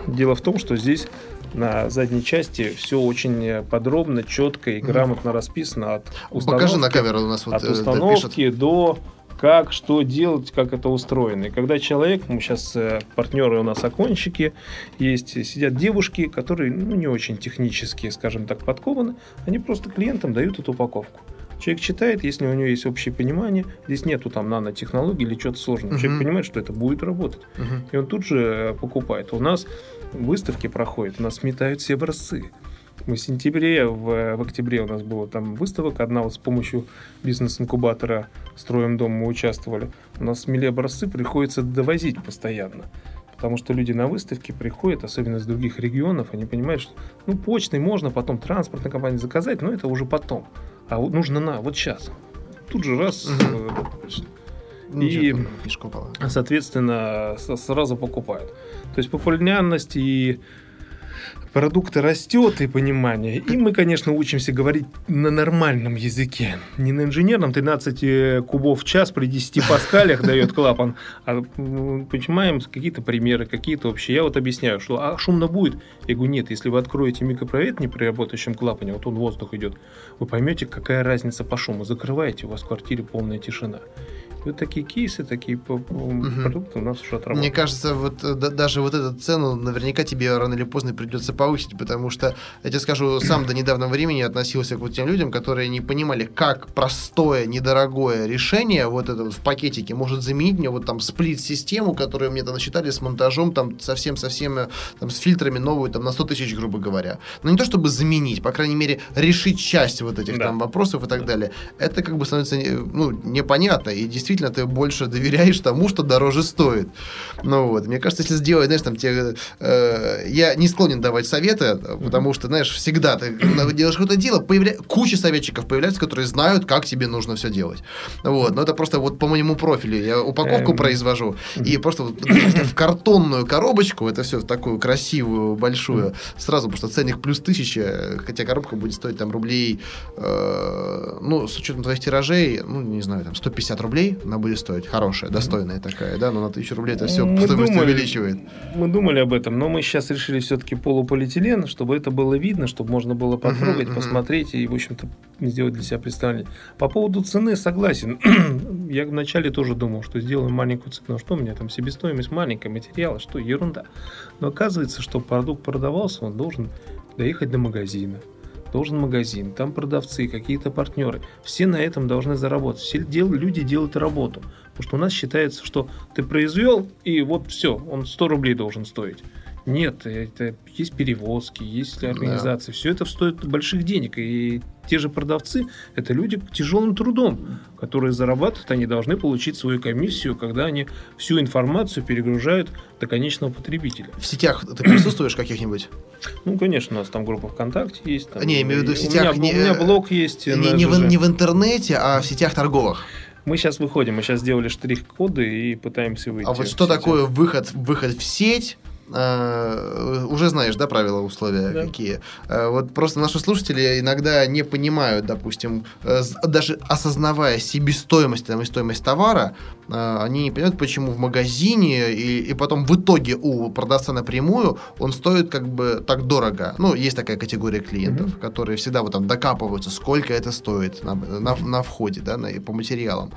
дело в том, что здесь на задней части все очень подробно, четко и грамотно расписано от установки, Покажи на камеру у нас вот от э, установки до как, что делать, как это устроено. И когда человек, мы сейчас э, партнеры у нас окончики, есть, сидят девушки, которые ну, не очень технически, скажем так, подкованы, они просто клиентам дают эту упаковку. Человек читает, если у него есть общее понимание, здесь нету там нанотехнологий или чего-то сложного. Uh-huh. Человек понимает, что это будет работать. Uh-huh. И он тут же э, покупает. У нас выставки проходят, у нас сметают все образцы. Мы в сентябре, в, в октябре у нас была там выставок. Одна вот с помощью бизнес-инкубатора «Строим дом» мы участвовали. У нас смели образцы приходится довозить постоянно. Потому что люди на выставке приходят, особенно из других регионов, они понимают, что ну, почтой можно, потом транспортной компании заказать, но это уже потом. А вот нужно на, вот сейчас. Тут же раз... Угу. И, соответственно, сразу покупают. То есть популярность и продукта растет и понимание. И мы, конечно, учимся говорить на нормальном языке. Не на инженерном 13 э, кубов в час при 10 паскалях дает клапан, а понимаем какие-то примеры, какие-то общие. Я вот объясняю, что а шумно будет? Я говорю, нет, если вы откроете микропровед при работающем клапане, вот он воздух идет, вы поймете, какая разница по шуму. Закрываете, у вас в квартире полная тишина вот такие кейсы, такие продукты у нас уже отработаны. Мне кажется, вот э, да, даже вот эту цену наверняка тебе рано или поздно придется повысить, потому что, я тебе скажу, сам до недавнего времени относился к вот тем людям, которые не понимали, как простое, недорогое решение вот это вот в пакетике может заменить мне вот там сплит-систему, которую мне там насчитали с монтажом, там совсем-совсем э, там с фильтрами новую там на 100 тысяч, грубо говоря. Но не то чтобы заменить, по крайней мере, решить часть вот этих да. там вопросов и так да. далее. Это как бы становится ну, непонятно и действительно действительно ты больше доверяешь тому, что дороже стоит. Ну вот, мне кажется, если сделать, знаешь, там, те, э, я не склонен давать советы, потому что, знаешь, всегда ты делаешь какое-то дело, появля... куча советчиков появляется, которые знают, как тебе нужно все делать. Вот, но это просто вот по моему профилю, я упаковку эм. произвожу, и просто вот в картонную коробочку, это все в такую красивую, большую, сразу, потому что ценник плюс тысяча, хотя коробка будет стоить там рублей, э, ну, с учетом твоих тиражей, ну, не знаю, там 150 рублей, она будет стоить хорошая, достойная такая, да, но на тысячу рублей это все мы стоимость думали, увеличивает. Мы думали об этом, но мы сейчас решили все-таки полуполиэтилен, чтобы это было видно, чтобы можно было потрогать, uh-huh, uh-huh. посмотреть и, в общем-то, сделать для себя представление. По поводу цены согласен. Я вначале тоже думал, что сделаем маленькую цену, что у меня там себестоимость маленькая, материала, что ерунда. Но оказывается, что продукт продавался, он должен доехать до магазина должен магазин, там продавцы, какие-то партнеры. Все на этом должны заработать. Все дел, люди делают работу. Потому что у нас считается, что ты произвел, и вот все, он 100 рублей должен стоить. Нет, это есть перевозки, есть организации. Да. Все это стоит больших денег. И те же продавцы – это люди тяжелым трудом, которые зарабатывают, они должны получить свою комиссию, когда они всю информацию перегружают до конечного потребителя. В сетях ты присутствуешь каких-нибудь? Ну, конечно, у нас там группа ВКонтакте есть. Там, не, имею в виду в сетях. У меня, не, у меня блог есть. Не, не, в, не в интернете, а в сетях торговых. Мы сейчас выходим, мы сейчас сделали штрих-коды и пытаемся выйти. А вот что такое выход, выход в сеть? Uh, уже знаешь, да, правила, условия да. какие. Uh, вот просто наши слушатели иногда не понимают, допустим, uh, даже осознавая себестоимость там, и стоимость товара, они не понимают, почему в магазине и, и потом в итоге у продавца напрямую он стоит как бы так дорого. Ну, есть такая категория клиентов, mm-hmm. которые всегда вот там докапываются, сколько это стоит на, на, на входе, да, на, по материалам.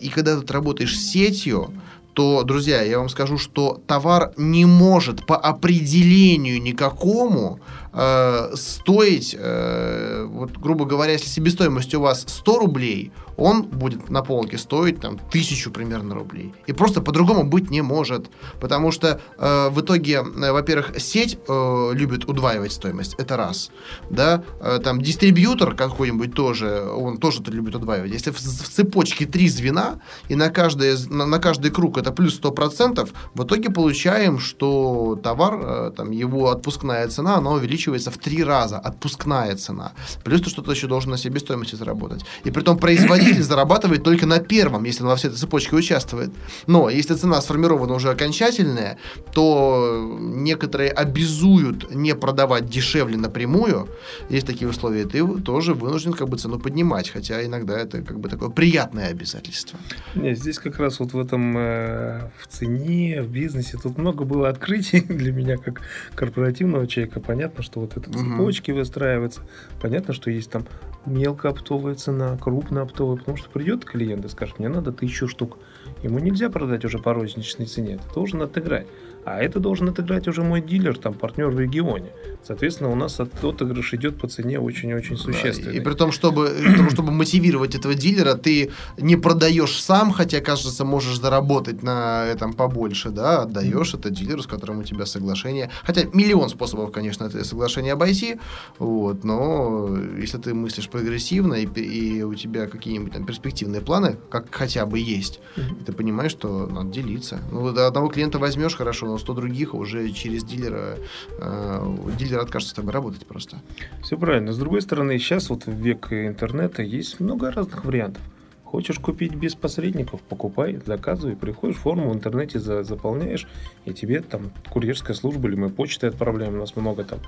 И когда ты работаешь с сетью, то, друзья, я вам скажу, что товар не может по определению никакому э, стоить, э, вот, грубо говоря, если себестоимость у вас 100 рублей, он будет на полке стоить там тысячу примерно рублей. И просто по-другому быть не может. Потому что э, в итоге, э, во-первых, сеть э, любит удваивать стоимость. Это раз. Да? Э, там дистрибьютор какой-нибудь тоже, он тоже это любит удваивать. Если в, в цепочке три звена, и на, каждое, на, на каждый круг это плюс 100%, в итоге получаем, что товар, э, там, его отпускная цена, она увеличивается в три раза. Отпускная цена. Плюс ты что-то еще должен на себестоимости заработать. И при том производитель производитель зарабатывает только на первом, если он во всей этой цепочке участвует. Но если цена сформирована уже окончательная, то некоторые обязуют не продавать дешевле напрямую. Есть такие условия, ты тоже вынужден как бы цену поднимать, хотя иногда это как бы такое приятное обязательство. Нет, здесь как раз вот в этом э, в цене, в бизнесе тут много было открытий для меня как корпоративного человека. Понятно, что вот это цепочки угу. выстраиваются. Понятно, что есть там мелкооптовая цена, крупнооптовая, потому что придет клиент и скажет, мне надо тысячу штук. Ему нельзя продать уже по розничной цене, ты должен отыграть. А это должен отыграть уже мой дилер, там, партнер в регионе. Соответственно, у нас отыгрыш идет по цене очень-очень существенный. Да, и при том, чтобы, чтобы мотивировать этого дилера, ты не продаешь сам, хотя, кажется, можешь заработать на этом побольше, да, отдаешь это дилеру, с которым у тебя соглашение. Хотя миллион способов, конечно, это соглашение обойти, вот, но если ты мыслишь прогрессивно и, и у тебя какие-нибудь там перспективные планы, как хотя бы есть, ты понимаешь, что надо делиться. Ну, одного клиента возьмешь, хорошо, но 100 других уже через дилера, э, дилер откажется с тобой работать просто. Все правильно. С другой стороны, сейчас вот в век интернета есть много разных вариантов. Хочешь купить без посредников, покупай, заказывай, приходишь, форму в интернете за, заполняешь, и тебе там курьерская служба или мы почтой отправляем, у нас много там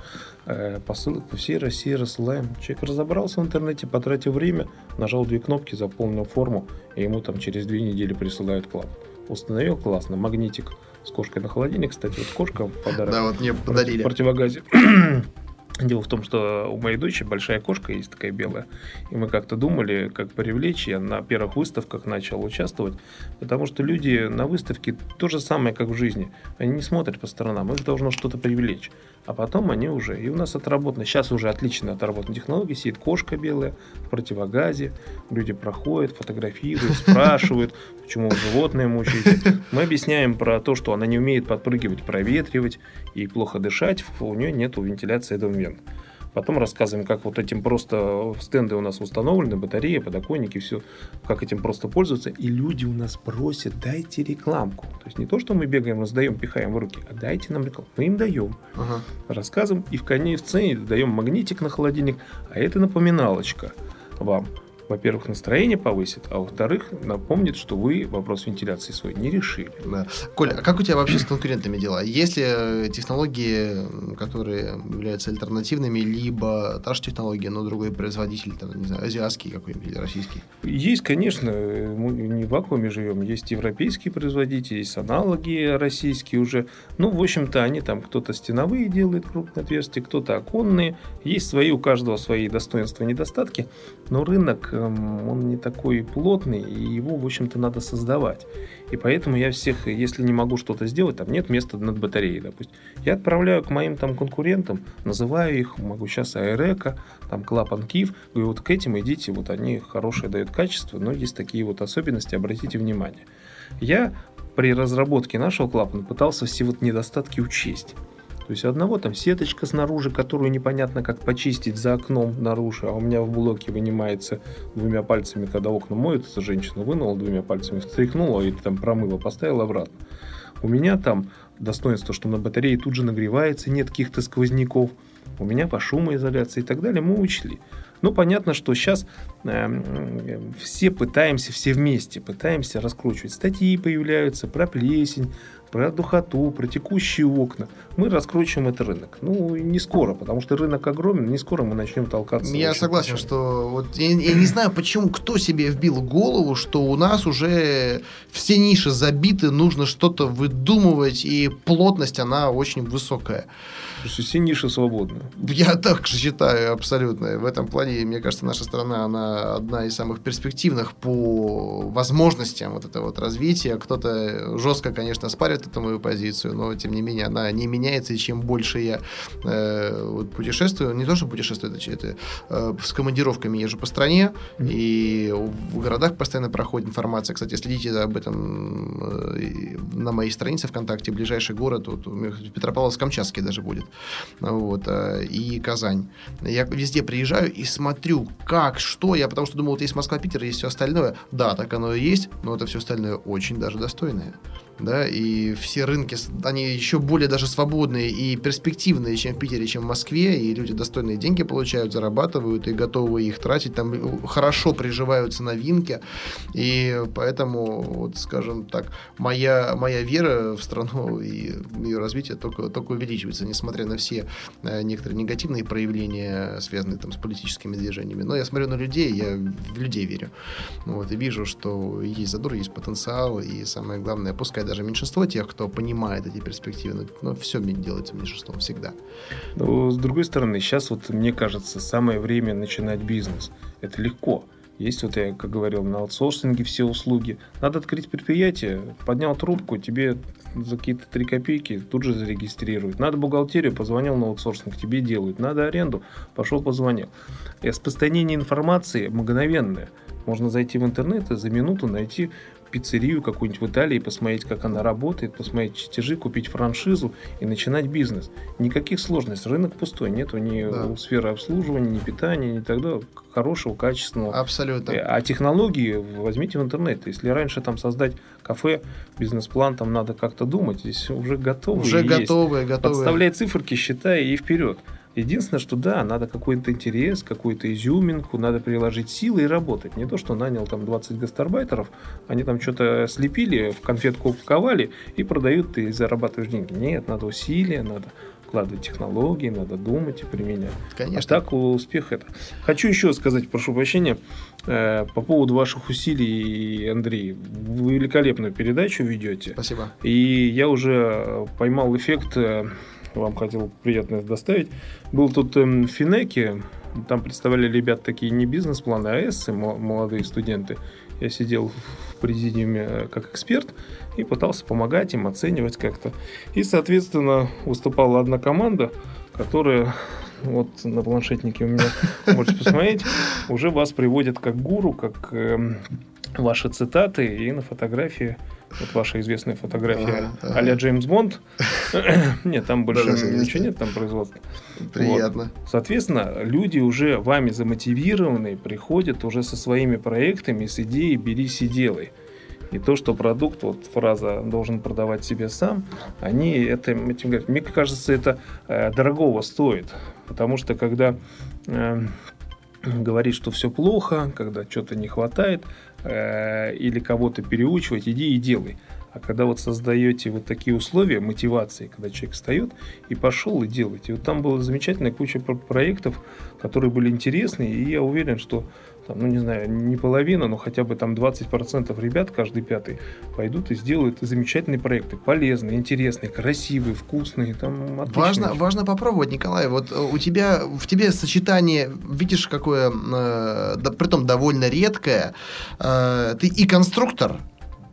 э, посылок по всей России рассылаем. Человек разобрался в интернете, потратил время, нажал две кнопки, заполнил форму, и ему там через две недели присылают клап. Установил классно, магнитик с кошкой на холодильник, кстати, вот кошка подарок. Да, вот мне подарили. Противогазе. Дело в том, что у моей дочери большая кошка есть такая белая, и мы как-то думали, как привлечь, я на первых выставках начал участвовать, потому что люди на выставке то же самое, как в жизни. Они не смотрят по сторонам, их должно что-то привлечь. А потом они уже, и у нас отработаны, сейчас уже отлично отработаны технологии, сидит кошка белая в противогазе, люди проходят, фотографируют, спрашивают, почему животное мучаете. Мы объясняем про то, что она не умеет подпрыгивать, проветривать и плохо дышать, у нее нет вентиляции этого вент. Потом рассказываем, как вот этим просто стенды у нас установлены, батареи, подоконники, все, как этим просто пользоваться. И люди у нас просят, дайте рекламку. То есть не то, что мы бегаем, раздаем, пихаем в руки, а дайте нам рекламу. Мы им даем. Ага. Рассказываем, и в конец цене даем магнитик на холодильник, а это напоминалочка вам во-первых, настроение повысит, а во-вторых, напомнит, что вы вопрос вентиляции свой не решили. Да. Коля, а как у тебя вообще с конкурентами дела? Есть ли э, технологии, которые являются альтернативными, либо та же технология, но другой производитель, там, не знаю, азиатский какой-нибудь или российский? Есть, конечно, мы не в вакууме живем, есть европейские производители, есть аналоги российские уже. Ну, в общем-то, они там кто-то стеновые делает крупные отверстия, кто-то оконные. Есть свои, у каждого свои достоинства и недостатки, но рынок он не такой плотный, и его, в общем-то, надо создавать. И поэтому я всех, если не могу что-то сделать, там нет места над батареей, допустим, я отправляю к моим там конкурентам, называю их, могу сейчас Аэрека, там Клапан Киев, говорю, вот к этим идите, вот они хорошие дают качество, но есть такие вот особенности, обратите внимание. Я при разработке нашего клапана пытался все вот недостатки учесть. То есть одного там сеточка снаружи, которую непонятно как почистить за окном наружу, а у меня в блоке вынимается двумя пальцами, когда окна моют, эта женщина вынула двумя пальцами, встряхнула и там промыла, поставила обратно. У меня там достоинство, что на батарее тут же нагревается, нет каких-то сквозняков. У меня по шумоизоляции и так далее мы учли. Ну, понятно, что сейчас э, эм, все пытаемся, все вместе пытаемся раскручивать. Статьи появляются про плесень, про духоту, про текущие окна. Мы раскручиваем этот рынок. Ну, не скоро, потому что рынок огромен, не скоро мы начнем толкаться. Я согласен, почему. что вот я, я не знаю, почему кто себе вбил голову, что у нас уже все ниши забиты, нужно что-то выдумывать, и плотность, она очень высокая. Все ниши свободны. Я так же считаю абсолютно. В этом плане, мне кажется, наша страна, она одна из самых перспективных по возможностям вот этого вот развития. Кто-то жестко, конечно, спарит эту мою позицию, но, тем не менее, она не меняется, и чем больше я э, вот, путешествую, не то, что путешествую, это, это э, с командировками езжу по стране, mm-hmm. и в городах постоянно проходит информация. Кстати, следите об этом э, на моей странице ВКонтакте. Ближайший город, вот, Петропавловск-Камчатский даже будет вот, э, и Казань. Я везде приезжаю и смотрю, как, что я, потому что думал, вот есть Москва-Питер, есть все остальное. Да, так оно и есть, но это все остальное очень даже достойное да, и все рынки, они еще более даже свободные и перспективные, чем в Питере, чем в Москве, и люди достойные деньги получают, зарабатывают и готовы их тратить, там э, хорошо приживаются новинки, и поэтому, вот, скажем так, моя, моя вера в страну и ее развитие только, только увеличивается, несмотря на все э, некоторые негативные проявления, связанные там с политическими движениями, но я смотрю на людей, я в людей верю, вот, и вижу, что есть задор, есть потенциал, и самое главное, пускай даже меньшинство тех, кто понимает эти перспективы, но, но все делается меньшинством всегда. Но, с другой стороны, сейчас вот мне кажется, самое время начинать бизнес. Это легко. Есть вот я, как говорил, на аутсорсинге все услуги. Надо открыть предприятие, поднял трубку, тебе за какие-то 3 копейки тут же зарегистрируют. Надо бухгалтерию, позвонил на аутсорсинг, тебе делают. Надо аренду, пошел позвонил. Распространение информации мгновенное. Можно зайти в интернет и за минуту найти пиццерию какую-нибудь в Италии, посмотреть, как она работает, посмотреть чертежи, купить франшизу и начинать бизнес. Никаких сложностей. Рынок пустой. Нету ни да. сферы обслуживания, ни питания, ни тогда хорошего, качественного. Абсолютно. Э, а технологии возьмите в интернет. Если раньше там создать кафе, бизнес-план, там надо как-то думать. Здесь уже готовы. Уже готовые, готовые. Подставляй циферки, считай и вперед. Единственное, что да, надо какой-то интерес, какую-то изюминку, надо приложить силы и работать. Не то, что нанял там 20 гастарбайтеров, они там что-то слепили, в конфетку упаковали и продают, ты зарабатываешь деньги. Нет, надо усилия, надо вкладывать технологии, надо думать и применять. Конечно. А так успех это. Хочу еще сказать, прошу прощения, э, по поводу ваших усилий, Андрей. Вы великолепную передачу ведете. Спасибо. И я уже поймал эффект, э, вам хотел приятно доставить. Был тут эм, в Финеке, там представляли ребят такие не бизнес-планы, а эссы, мо- молодые студенты. Я сидел в президиуме э, как эксперт и пытался помогать им, оценивать как-то. И, соответственно, выступала одна команда, которая вот на планшетнике у меня можете посмотреть, уже вас приводят как гуру, как эм, ваши цитаты и на фотографии вот ваша известная фотография Ага, ага. а-ля Джеймс Бонд. Нет, там больше ничего нет, там производства. Приятно. Соответственно, люди уже вами замотивированные приходят уже со своими проектами, с идеей «берись и делай». И то, что продукт, вот фраза «должен продавать себе сам», они это, этим говорят. Мне кажется, это э, дорогого стоит. Потому что когда э, говорит, что все плохо, когда что-то не хватает, э, или кого-то переучивать, иди и делай. А когда вот создаете вот такие условия мотивации, когда человек встает и пошел и делает. И вот там была замечательная куча про- проектов, которые были интересны, и я уверен, что там, ну не знаю, не половина, но хотя бы там 20% ребят, каждый пятый, пойдут и сделают замечательные проекты. Полезные, интересные, красивые, вкусные. Там отличные. Важно, важно попробовать, Николай. Вот э, у тебя в тебе сочетание, видишь, какое, э, да, притом довольно редкое. Э, ты и конструктор,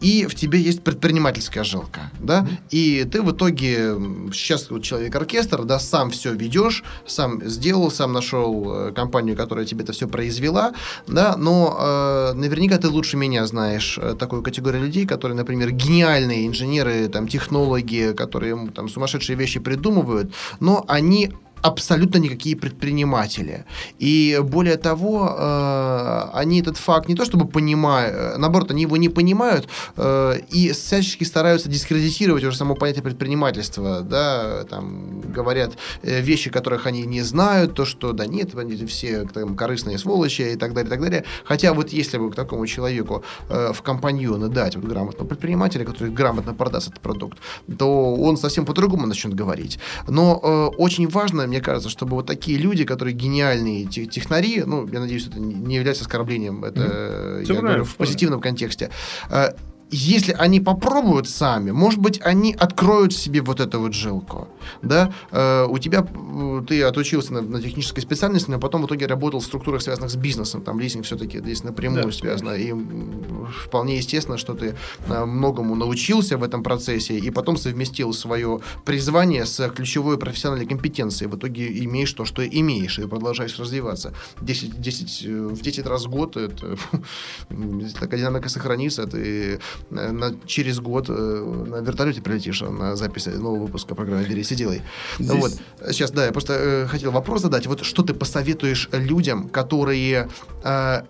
и в тебе есть предпринимательская жилка, да, и ты в итоге сейчас вот человек-оркестр, да, сам все ведешь, сам сделал, сам нашел э, компанию, которая тебе это все произвела, да, но э, наверняка ты лучше меня знаешь э, такую категорию людей, которые, например, гениальные инженеры, там, технологи, которые там сумасшедшие вещи придумывают, но они абсолютно никакие предприниматели. И более того, э, они этот факт не то чтобы понимают, э, наоборот, они его не понимают э, и всячески стараются дискредитировать уже само понятие предпринимательства, да, там говорят вещи, которых они не знают, то, что да нет, они все там, корыстные сволочи и так далее, и так далее. Хотя вот если бы к такому человеку в компаньоны дать вот грамотного предпринимателя, который грамотно продаст этот продукт, то он совсем по-другому начнет говорить. Но очень важно, мне кажется, чтобы вот такие люди, которые гениальные те- технари, ну, я надеюсь, это не является оскорблением, это Всё я говорю в позитивном контексте, э, если они попробуют сами, может быть, они откроют себе вот эту вот жилку, да, Э, у тебя, э, ты отучился на, на технической специальности, но потом в итоге работал в структурах, связанных с бизнесом, там лизинг все-таки здесь напрямую Да, связано, и вполне естественно, что ты э, многому научился в этом процессе, и потом совместил свое призвание с ключевой профессиональной компетенцией, в итоге имеешь то, что имеешь, и продолжаешь развиваться. 10, 10, э, в 10 раз в год, это, такая динамика сохранится, ты на, через год э, на вертолете прилетишь на запись нового выпуска программы «Берись и делай». Здесь- Вот. Сейчас, да, я просто э, хотел вопрос задать. Вот что ты посоветуешь людям, которые э,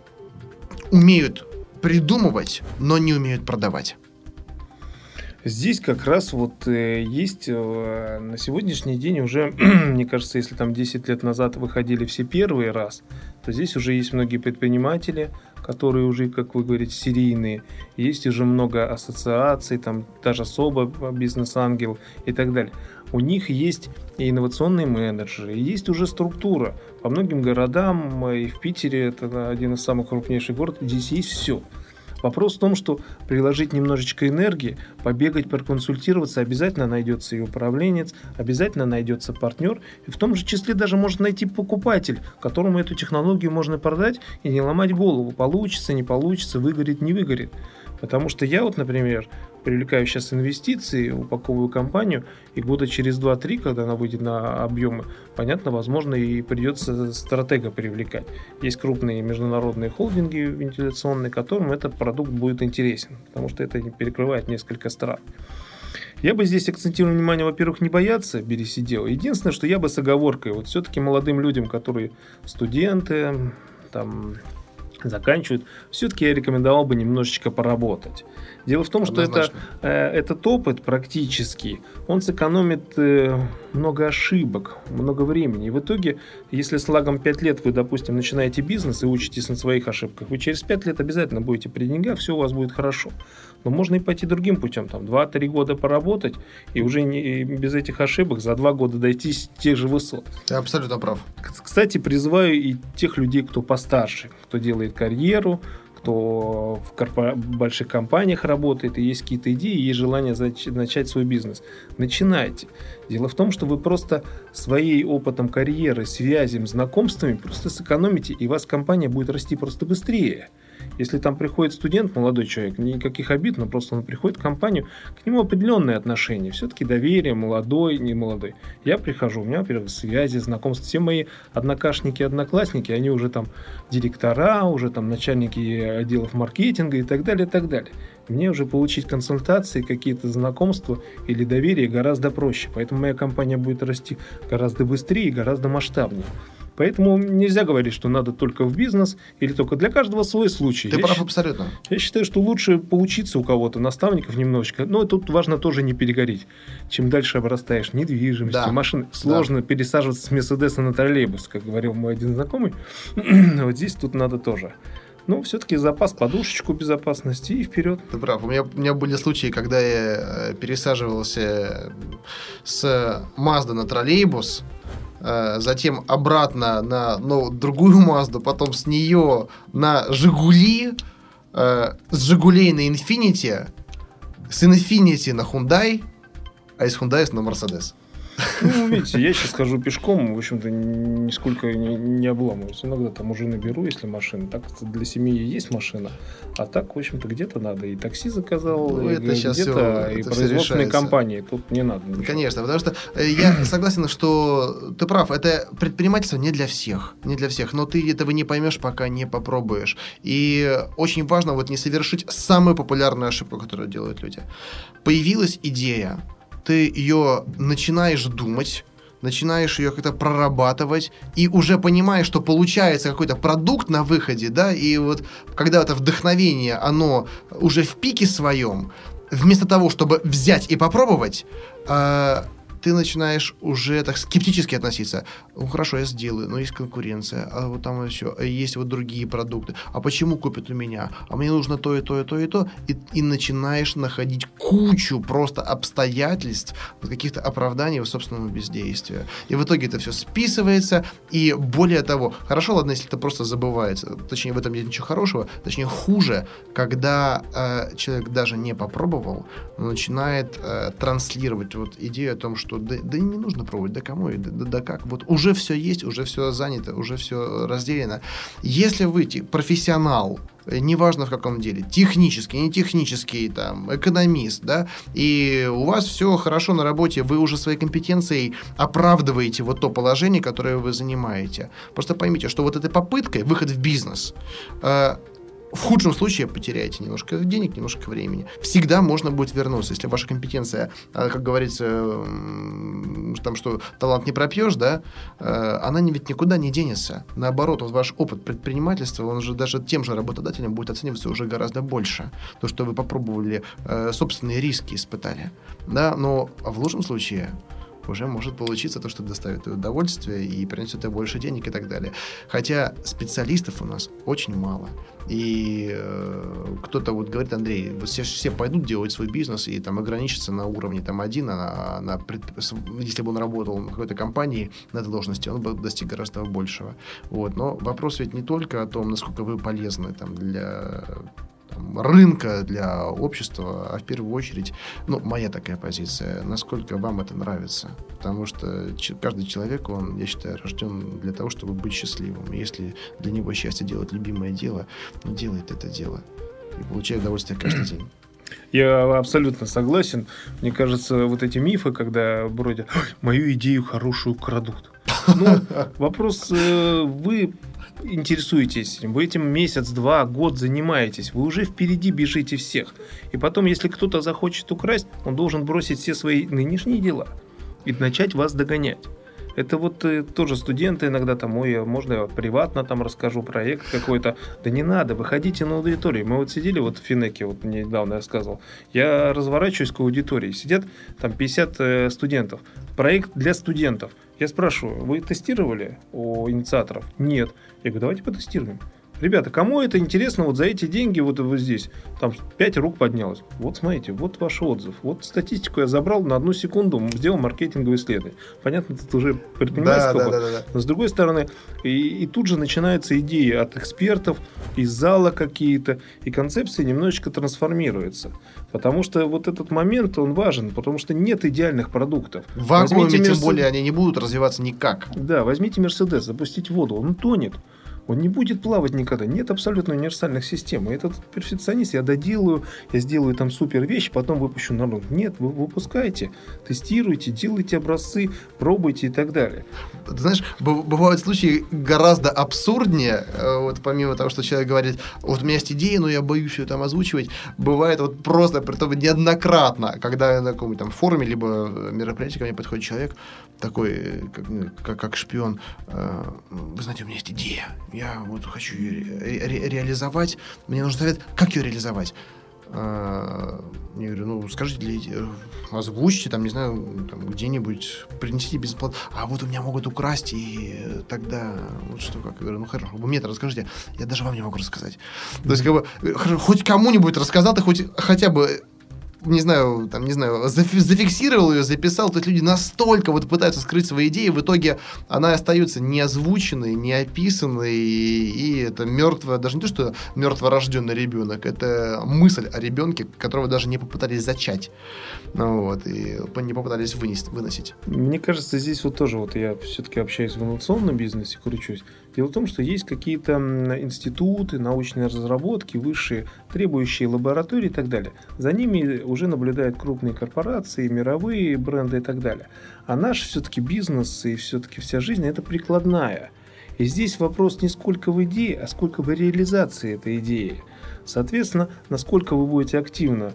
умеют придумывать, но не умеют продавать? Здесь как раз вот э, есть э, на сегодняшний день уже, мне кажется, если там 10 лет назад выходили все первый раз, то здесь уже есть многие предприниматели, которые уже, как вы говорите, серийные. Есть уже много ассоциаций, там даже особо бизнес-ангел и так далее. У них есть и инновационные менеджеры, и есть уже структура. По многим городам, э, и в Питере, это один из самых крупнейших городов, здесь есть все. Вопрос в том, что приложить немножечко энергии, побегать, проконсультироваться, обязательно найдется и управленец, обязательно найдется партнер, и в том же числе даже может найти покупатель, которому эту технологию можно продать и не ломать голову, получится, не получится, выгорит, не выгорит. Потому что я вот, например, привлекаю сейчас инвестиции, упаковываю компанию, и года через 2-3, когда она выйдет на объемы, понятно, возможно, и придется стратега привлекать. Есть крупные международные холдинги вентиляционные, которым этот продукт будет интересен, потому что это перекрывает несколько стран. Я бы здесь акцентировал внимание, во-первых, не бояться, бери сидел. Единственное, что я бы с оговоркой, вот все-таки молодым людям, которые студенты, там, заканчивают, все-таки я рекомендовал бы немножечко поработать. Дело в том, что это, э, этот опыт практический, он сэкономит э, много ошибок, много времени. И в итоге, если с лагом 5 лет вы, допустим, начинаете бизнес и учитесь на своих ошибках, вы через 5 лет обязательно будете при деньгах, все у вас будет хорошо. Но можно и пойти другим путем, там 2-3 года поработать, и уже не, без этих ошибок за 2 года дойти с тех же высот. Ты абсолютно прав. Кстати, призываю и тех людей, кто постарше, кто делает карьеру, кто в корпор... больших компаниях работает, и есть какие-то идеи, есть желание зач... начать свой бизнес. Начинайте. Дело в том, что вы просто своей опытом карьеры, связями, знакомствами просто сэкономите, и у вас компания будет расти просто быстрее. Если там приходит студент, молодой человек, никаких обид, но просто он приходит в компанию, к нему определенные отношения. Все-таки доверие, молодой, не молодой. Я прихожу, у меня, во-первых, связи, знакомства. Все мои однокашники, одноклассники, они уже там директора, уже там начальники отделов маркетинга и так далее, и так далее. Мне уже получить консультации, какие-то знакомства или доверие гораздо проще. Поэтому моя компания будет расти гораздо быстрее и гораздо масштабнее. Поэтому нельзя говорить, что надо только в бизнес или только для каждого свой случай. Ты я прав абсолютно. Я считаю, что лучше поучиться у кого-то, наставников немножечко. Но тут важно тоже не перегореть. Чем дальше обрастаешь недвижимостью, да. машины, сложно да. пересаживаться с Мерседеса на троллейбус, как говорил мой один знакомый. вот здесь тут надо тоже. Ну, все-таки запас, подушечку безопасности и вперед. Ты прав. У меня, у меня были случаи, когда я э, пересаживался с Мазда на троллейбус, затем обратно на ну, другую Мазду, потом с нее на Жигули, э, с Жигулей на Инфинити, с Инфинити на Hyundai, а из Hyundai на Мерседес. Ну, видите, я сейчас хожу пешком, в общем-то, нисколько не, не обламываюсь. Иногда там уже наберу, если машина. Так для семьи есть машина, а так, в общем-то, где-то надо. И такси заказал, ну, и где-то все, и производственные компании. Тут не надо. Ничего. Конечно, потому что э, я согласен, что ты прав, это предпринимательство не для всех. Не для всех. Но ты этого не поймешь, пока не попробуешь. И очень важно вот не совершить самую популярную ошибку, которую делают люди. Появилась идея, ты ее начинаешь думать, начинаешь ее как-то прорабатывать и уже понимаешь, что получается какой-то продукт на выходе, да, и вот когда это вдохновение, оно уже в пике своем, вместо того, чтобы взять и попробовать, э, ты начинаешь уже так скептически относиться. Ну, хорошо, я сделаю, но есть конкуренция, а вот там еще есть вот другие продукты. А почему купят у меня? А мне нужно то и то, и то, и то. И, и начинаешь находить кучу просто обстоятельств, каких-то оправданий собственного бездействия. И в итоге это все списывается, и более того, хорошо, ладно, если это просто забывается, точнее, в этом нет ничего хорошего, точнее, хуже, когда э, человек даже не попробовал, начинает э, транслировать вот идею о том, что что да, да не нужно пробовать, да кому, да, да, да как. Вот уже все есть, уже все занято, уже все разделено. Если вы профессионал, э, неважно в каком деле, технический, не технический, там, экономист, да, и у вас все хорошо на работе, вы уже своей компетенцией оправдываете вот то положение, которое вы занимаете. Просто поймите, что вот этой попыткой, выход в бизнес, э, в худшем случае потеряете немножко денег, немножко времени. Всегда можно будет вернуться, если ваша компетенция, а, как говорится, там, что талант не пропьешь, да, э, она ведь никуда не денется. Наоборот, вот ваш опыт предпринимательства, он же даже тем же работодателем будет оцениваться уже гораздо больше. То, что вы попробовали, э, собственные риски испытали. Да, но в лучшем случае уже может получиться то, что доставит удовольствие и принесет тебе больше денег и так далее. Хотя специалистов у нас очень мало. И э, кто-то вот говорит, Андрей, вот все, все пойдут делать свой бизнес и там ограничиться на уровне там один, а на, на если бы он работал в какой-то компании на должности, он бы достиг гораздо большего. Вот. Но вопрос ведь не только о том, насколько вы полезны там для там, рынка, для общества, а в первую очередь, ну, моя такая позиция, насколько вам это нравится. Потому что каждый человек, он, я считаю, рожден для того, чтобы быть счастливым. И если для него счастье делать любимое дело, он делает это дело и получает удовольствие каждый день. Я абсолютно согласен. Мне кажется, вот эти мифы, когда вроде мою идею хорошую крадут. Ну, вопрос, э, вы интересуетесь, вы этим месяц, два, год занимаетесь, вы уже впереди бежите всех. И потом, если кто-то захочет украсть, он должен бросить все свои нынешние дела и начать вас догонять. Это вот э, тоже студенты иногда там, ой, можно я приватно там расскажу проект какой-то. Да не надо, выходите на аудиторию. Мы вот сидели вот в Финеке, вот недавно я сказал, я разворачиваюсь к аудитории, сидят там 50 э, студентов. Проект для студентов. Я спрашиваю, вы тестировали у инициаторов? Нет. Я говорю, давайте потестируем. Ребята, кому это интересно вот за эти деньги вот, вот здесь? Там 5 рук поднялось. Вот смотрите, вот ваш отзыв. Вот статистику я забрал на одну секунду, сделал маркетинговое исследование. Понятно, это уже предпринимательский да, опыт. Да, да, да. Но с другой стороны, и, и тут же начинаются идеи от экспертов, из зала какие-то, и концепция немножечко трансформируется. Потому что вот этот момент, он важен, потому что нет идеальных продуктов. В вакууме, тем Мерс... более, они не будут развиваться никак. Да, возьмите Мерседес, запустить воду, он тонет он не будет плавать никогда. Нет абсолютно универсальных систем. Этот перфекционист, я доделаю, я сделаю там супер вещь, потом выпущу народ. Нет, вы выпускайте, тестируйте, делайте образцы, пробуйте и так далее. Знаешь, бывают случаи гораздо абсурднее, э, вот помимо того, что человек говорит, вот у меня есть идея, но я боюсь ее там озвучивать, бывает вот просто, при том неоднократно, когда на каком-то там форуме, либо мероприятии ко мне подходит человек, такой, как, как, как шпион, э, вы знаете, у меня есть идея, я вот хочу ее ре- ре- реализовать, мне нужен совет, как ее реализовать. А, я говорю, ну, скажите, э, озвучьте, там, не знаю, там, где-нибудь, принесите бесплатно. А вот у меня могут украсть, и тогда, вот что, как, я говорю, ну, хорошо, вы мне это расскажите, я даже вам не могу рассказать. То есть, как бы, хоть кому-нибудь рассказал, ты хоть хотя бы не знаю, там, не знаю, зафиксировал ее, записал, то есть люди настолько вот пытаются скрыть свои идеи, в итоге она остается не озвученной, не описанной, и, и это мертвое, даже не то, что мертворожденный ребенок, это мысль о ребенке, которого даже не попытались зачать, ну, вот, и не попытались вынести, выносить. Мне кажется, здесь вот тоже, вот я все-таки общаюсь в инновационном бизнесе, кручусь, Дело в том, что есть какие-то институты, научные разработки, высшие, требующие лаборатории и так далее. За ними уже наблюдают крупные корпорации, мировые бренды и так далее. А наш все-таки бизнес и все-таки вся жизнь – это прикладная. И здесь вопрос не сколько в идее, а сколько в реализации этой идеи. Соответственно, насколько вы будете активно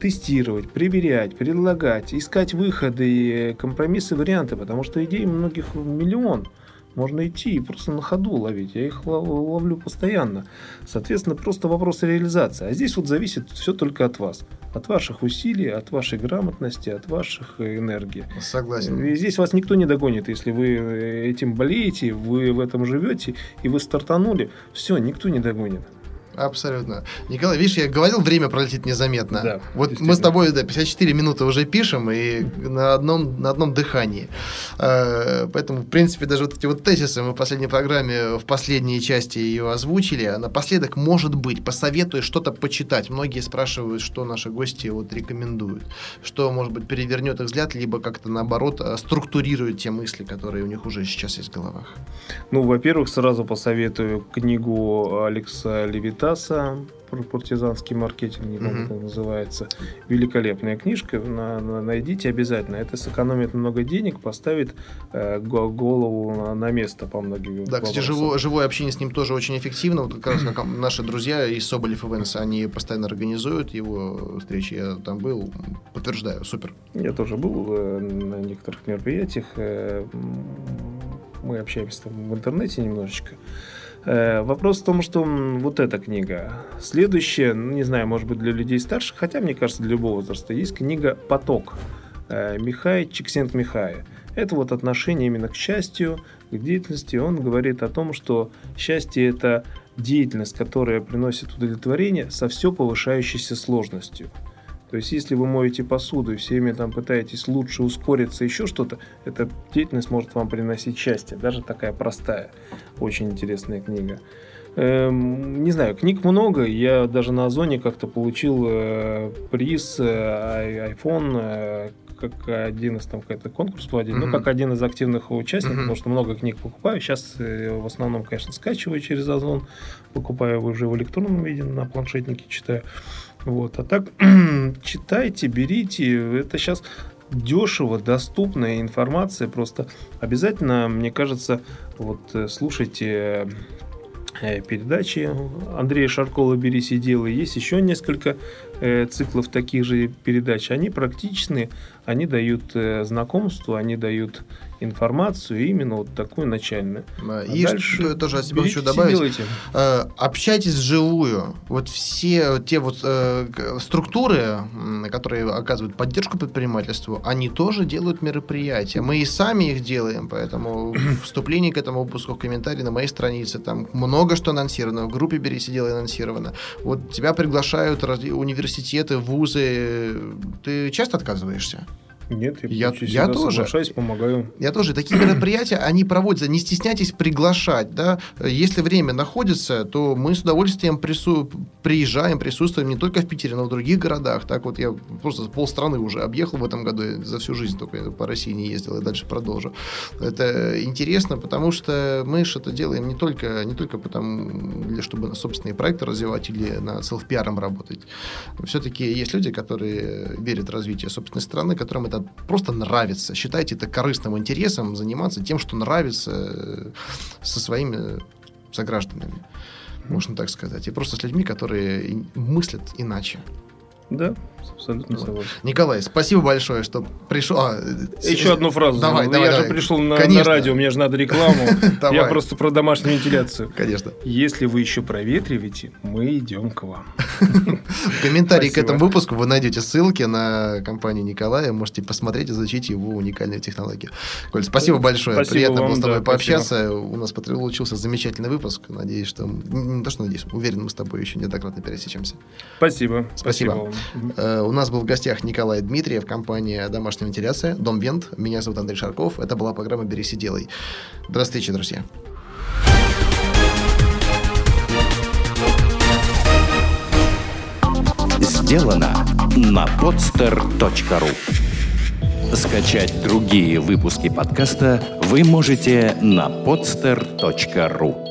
тестировать, проверять, предлагать, искать выходы, компромиссы, варианты, потому что идей многих миллион – можно идти и просто на ходу ловить. Я их ловлю постоянно. Соответственно, просто вопрос реализации. А здесь вот зависит все только от вас. От ваших усилий, от вашей грамотности, от ваших э, энергии. Согласен. И здесь вас никто не догонит. Если вы э, этим болеете, вы в этом живете, и вы стартанули, все, никто не догонит. Абсолютно. Николай, видишь, я говорил, время пролетит незаметно. Да, вот мы с тобой да, 54 минуты уже пишем и на одном, на одном дыхании. Э, поэтому, в принципе, даже вот эти вот тезисы мы в последней программе, в последней части ее озвучили. А напоследок, может быть, посоветую что-то почитать. Многие спрашивают, что наши гости вот рекомендуют. Что, может быть, перевернет их взгляд, либо как-то, наоборот, э, структурирует те мысли, которые у них уже сейчас есть в головах. Ну, во-первых, сразу посоветую книгу Алекса Левита Стаса про партизанский маркетинг, помню, как называется. Великолепная книжка, на, на, найдите обязательно. Это сэкономит много денег, поставит э, голову на, на место по многим Да, кстати, живое, живое общение с ним тоже очень эффективно. Вот как раз как наши друзья из Соболев Events, они постоянно организуют его встречи. Я там был, подтверждаю, супер. Я тоже был э, на некоторых мероприятиях. Э, мы общаемся там в интернете немножечко. Э, вопрос в том, что вот эта книга. Следующая, ну, не знаю, может быть, для людей старших, хотя, мне кажется, для любого возраста, есть книга «Поток» э, Михай Чиксент Михая. Это вот отношение именно к счастью, к деятельности. Он говорит о том, что счастье – это деятельность, которая приносит удовлетворение со все повышающейся сложностью. То есть, если вы моете посуду и все время там пытаетесь лучше ускориться, еще что-то, эта деятельность может вам приносить счастье. Даже такая простая, очень интересная книга. Эм, не знаю, книг много. Я даже на Озоне как-то получил э, приз э, iPhone э, как один из там какой-то конкурс проводить, mm-hmm. ну, как один из активных участников, mm-hmm. потому что много книг покупаю. Сейчас э, в основном, конечно, скачиваю через Озон, покупаю уже в электронном виде, на планшетнике читаю. Вот. А так читайте, берите. Это сейчас дешево, доступная информация. Просто обязательно, мне кажется, вот э, слушайте э, передачи Андрея Шаркова «Берись и делай». Есть еще несколько э, циклов таких же передач. Они практичны, они дают знакомство, они дают информацию именно вот такую начальную. А и дальше тоже от себя хочу добавить. Э, общайтесь вживую. Вот все те вот э, структуры, которые оказывают поддержку предпринимательству, они тоже делают мероприятия. Мы и сами их делаем, поэтому вступление к этому выпуску в комментарии на моей странице, там много что анонсировано, в группе «Бери сидела» анонсировано. Вот тебя приглашают университеты, вузы. Ты часто отказываешься? Нет, я, я, я тоже. помогаю. Я тоже. Такие мероприятия, они проводятся. Не стесняйтесь приглашать. Да? Если время находится, то мы с удовольствием прису... приезжаем, присутствуем не только в Питере, но и в других городах. Так вот я просто полстраны уже объехал в этом году. Я за всю жизнь только по России не ездил и дальше продолжу. Это интересно, потому что мы же это делаем не только, не только потому, или чтобы на собственные проекты развивать или на селф-пиаром работать. Все-таки есть люди, которые верят в развитие собственной страны, которым это просто нравится. Считайте это корыстным интересом заниматься тем, что нравится э, со своими согражданами, можно так сказать. И просто с людьми, которые мыслят иначе. Да, абсолютно вот. согласен. Николай, спасибо большое, что пришел. А, Еще одну фразу. Давай, ну, давай, я давай. же пришел на, на радио, мне же надо рекламу. Я просто про домашнюю вентиляцию. Конечно. Если вы еще проветриваете, мы идем к вам. В комментарии к этому выпуску вы найдете ссылки на компанию Николая. Можете посмотреть, изучить его уникальную технологию. Коль, спасибо большое. Спасибо Приятно вам, было с тобой да, пообщаться. спасибо. У нас получился замечательный выпуск. Надеюсь, что... Не то, что надеюсь. Уверен, мы с тобой еще неоднократно пересечемся. Спасибо. Спасибо. Спасибо. У нас был в гостях Николай Дмитриев, компания «Домашняя вентиляция», Дом Вент. Меня зовут Андрей Шарков. Это была программа «Берись и делай». До встречи, друзья. Сделано на podster.ru Скачать другие выпуски подкаста вы можете на podster.ru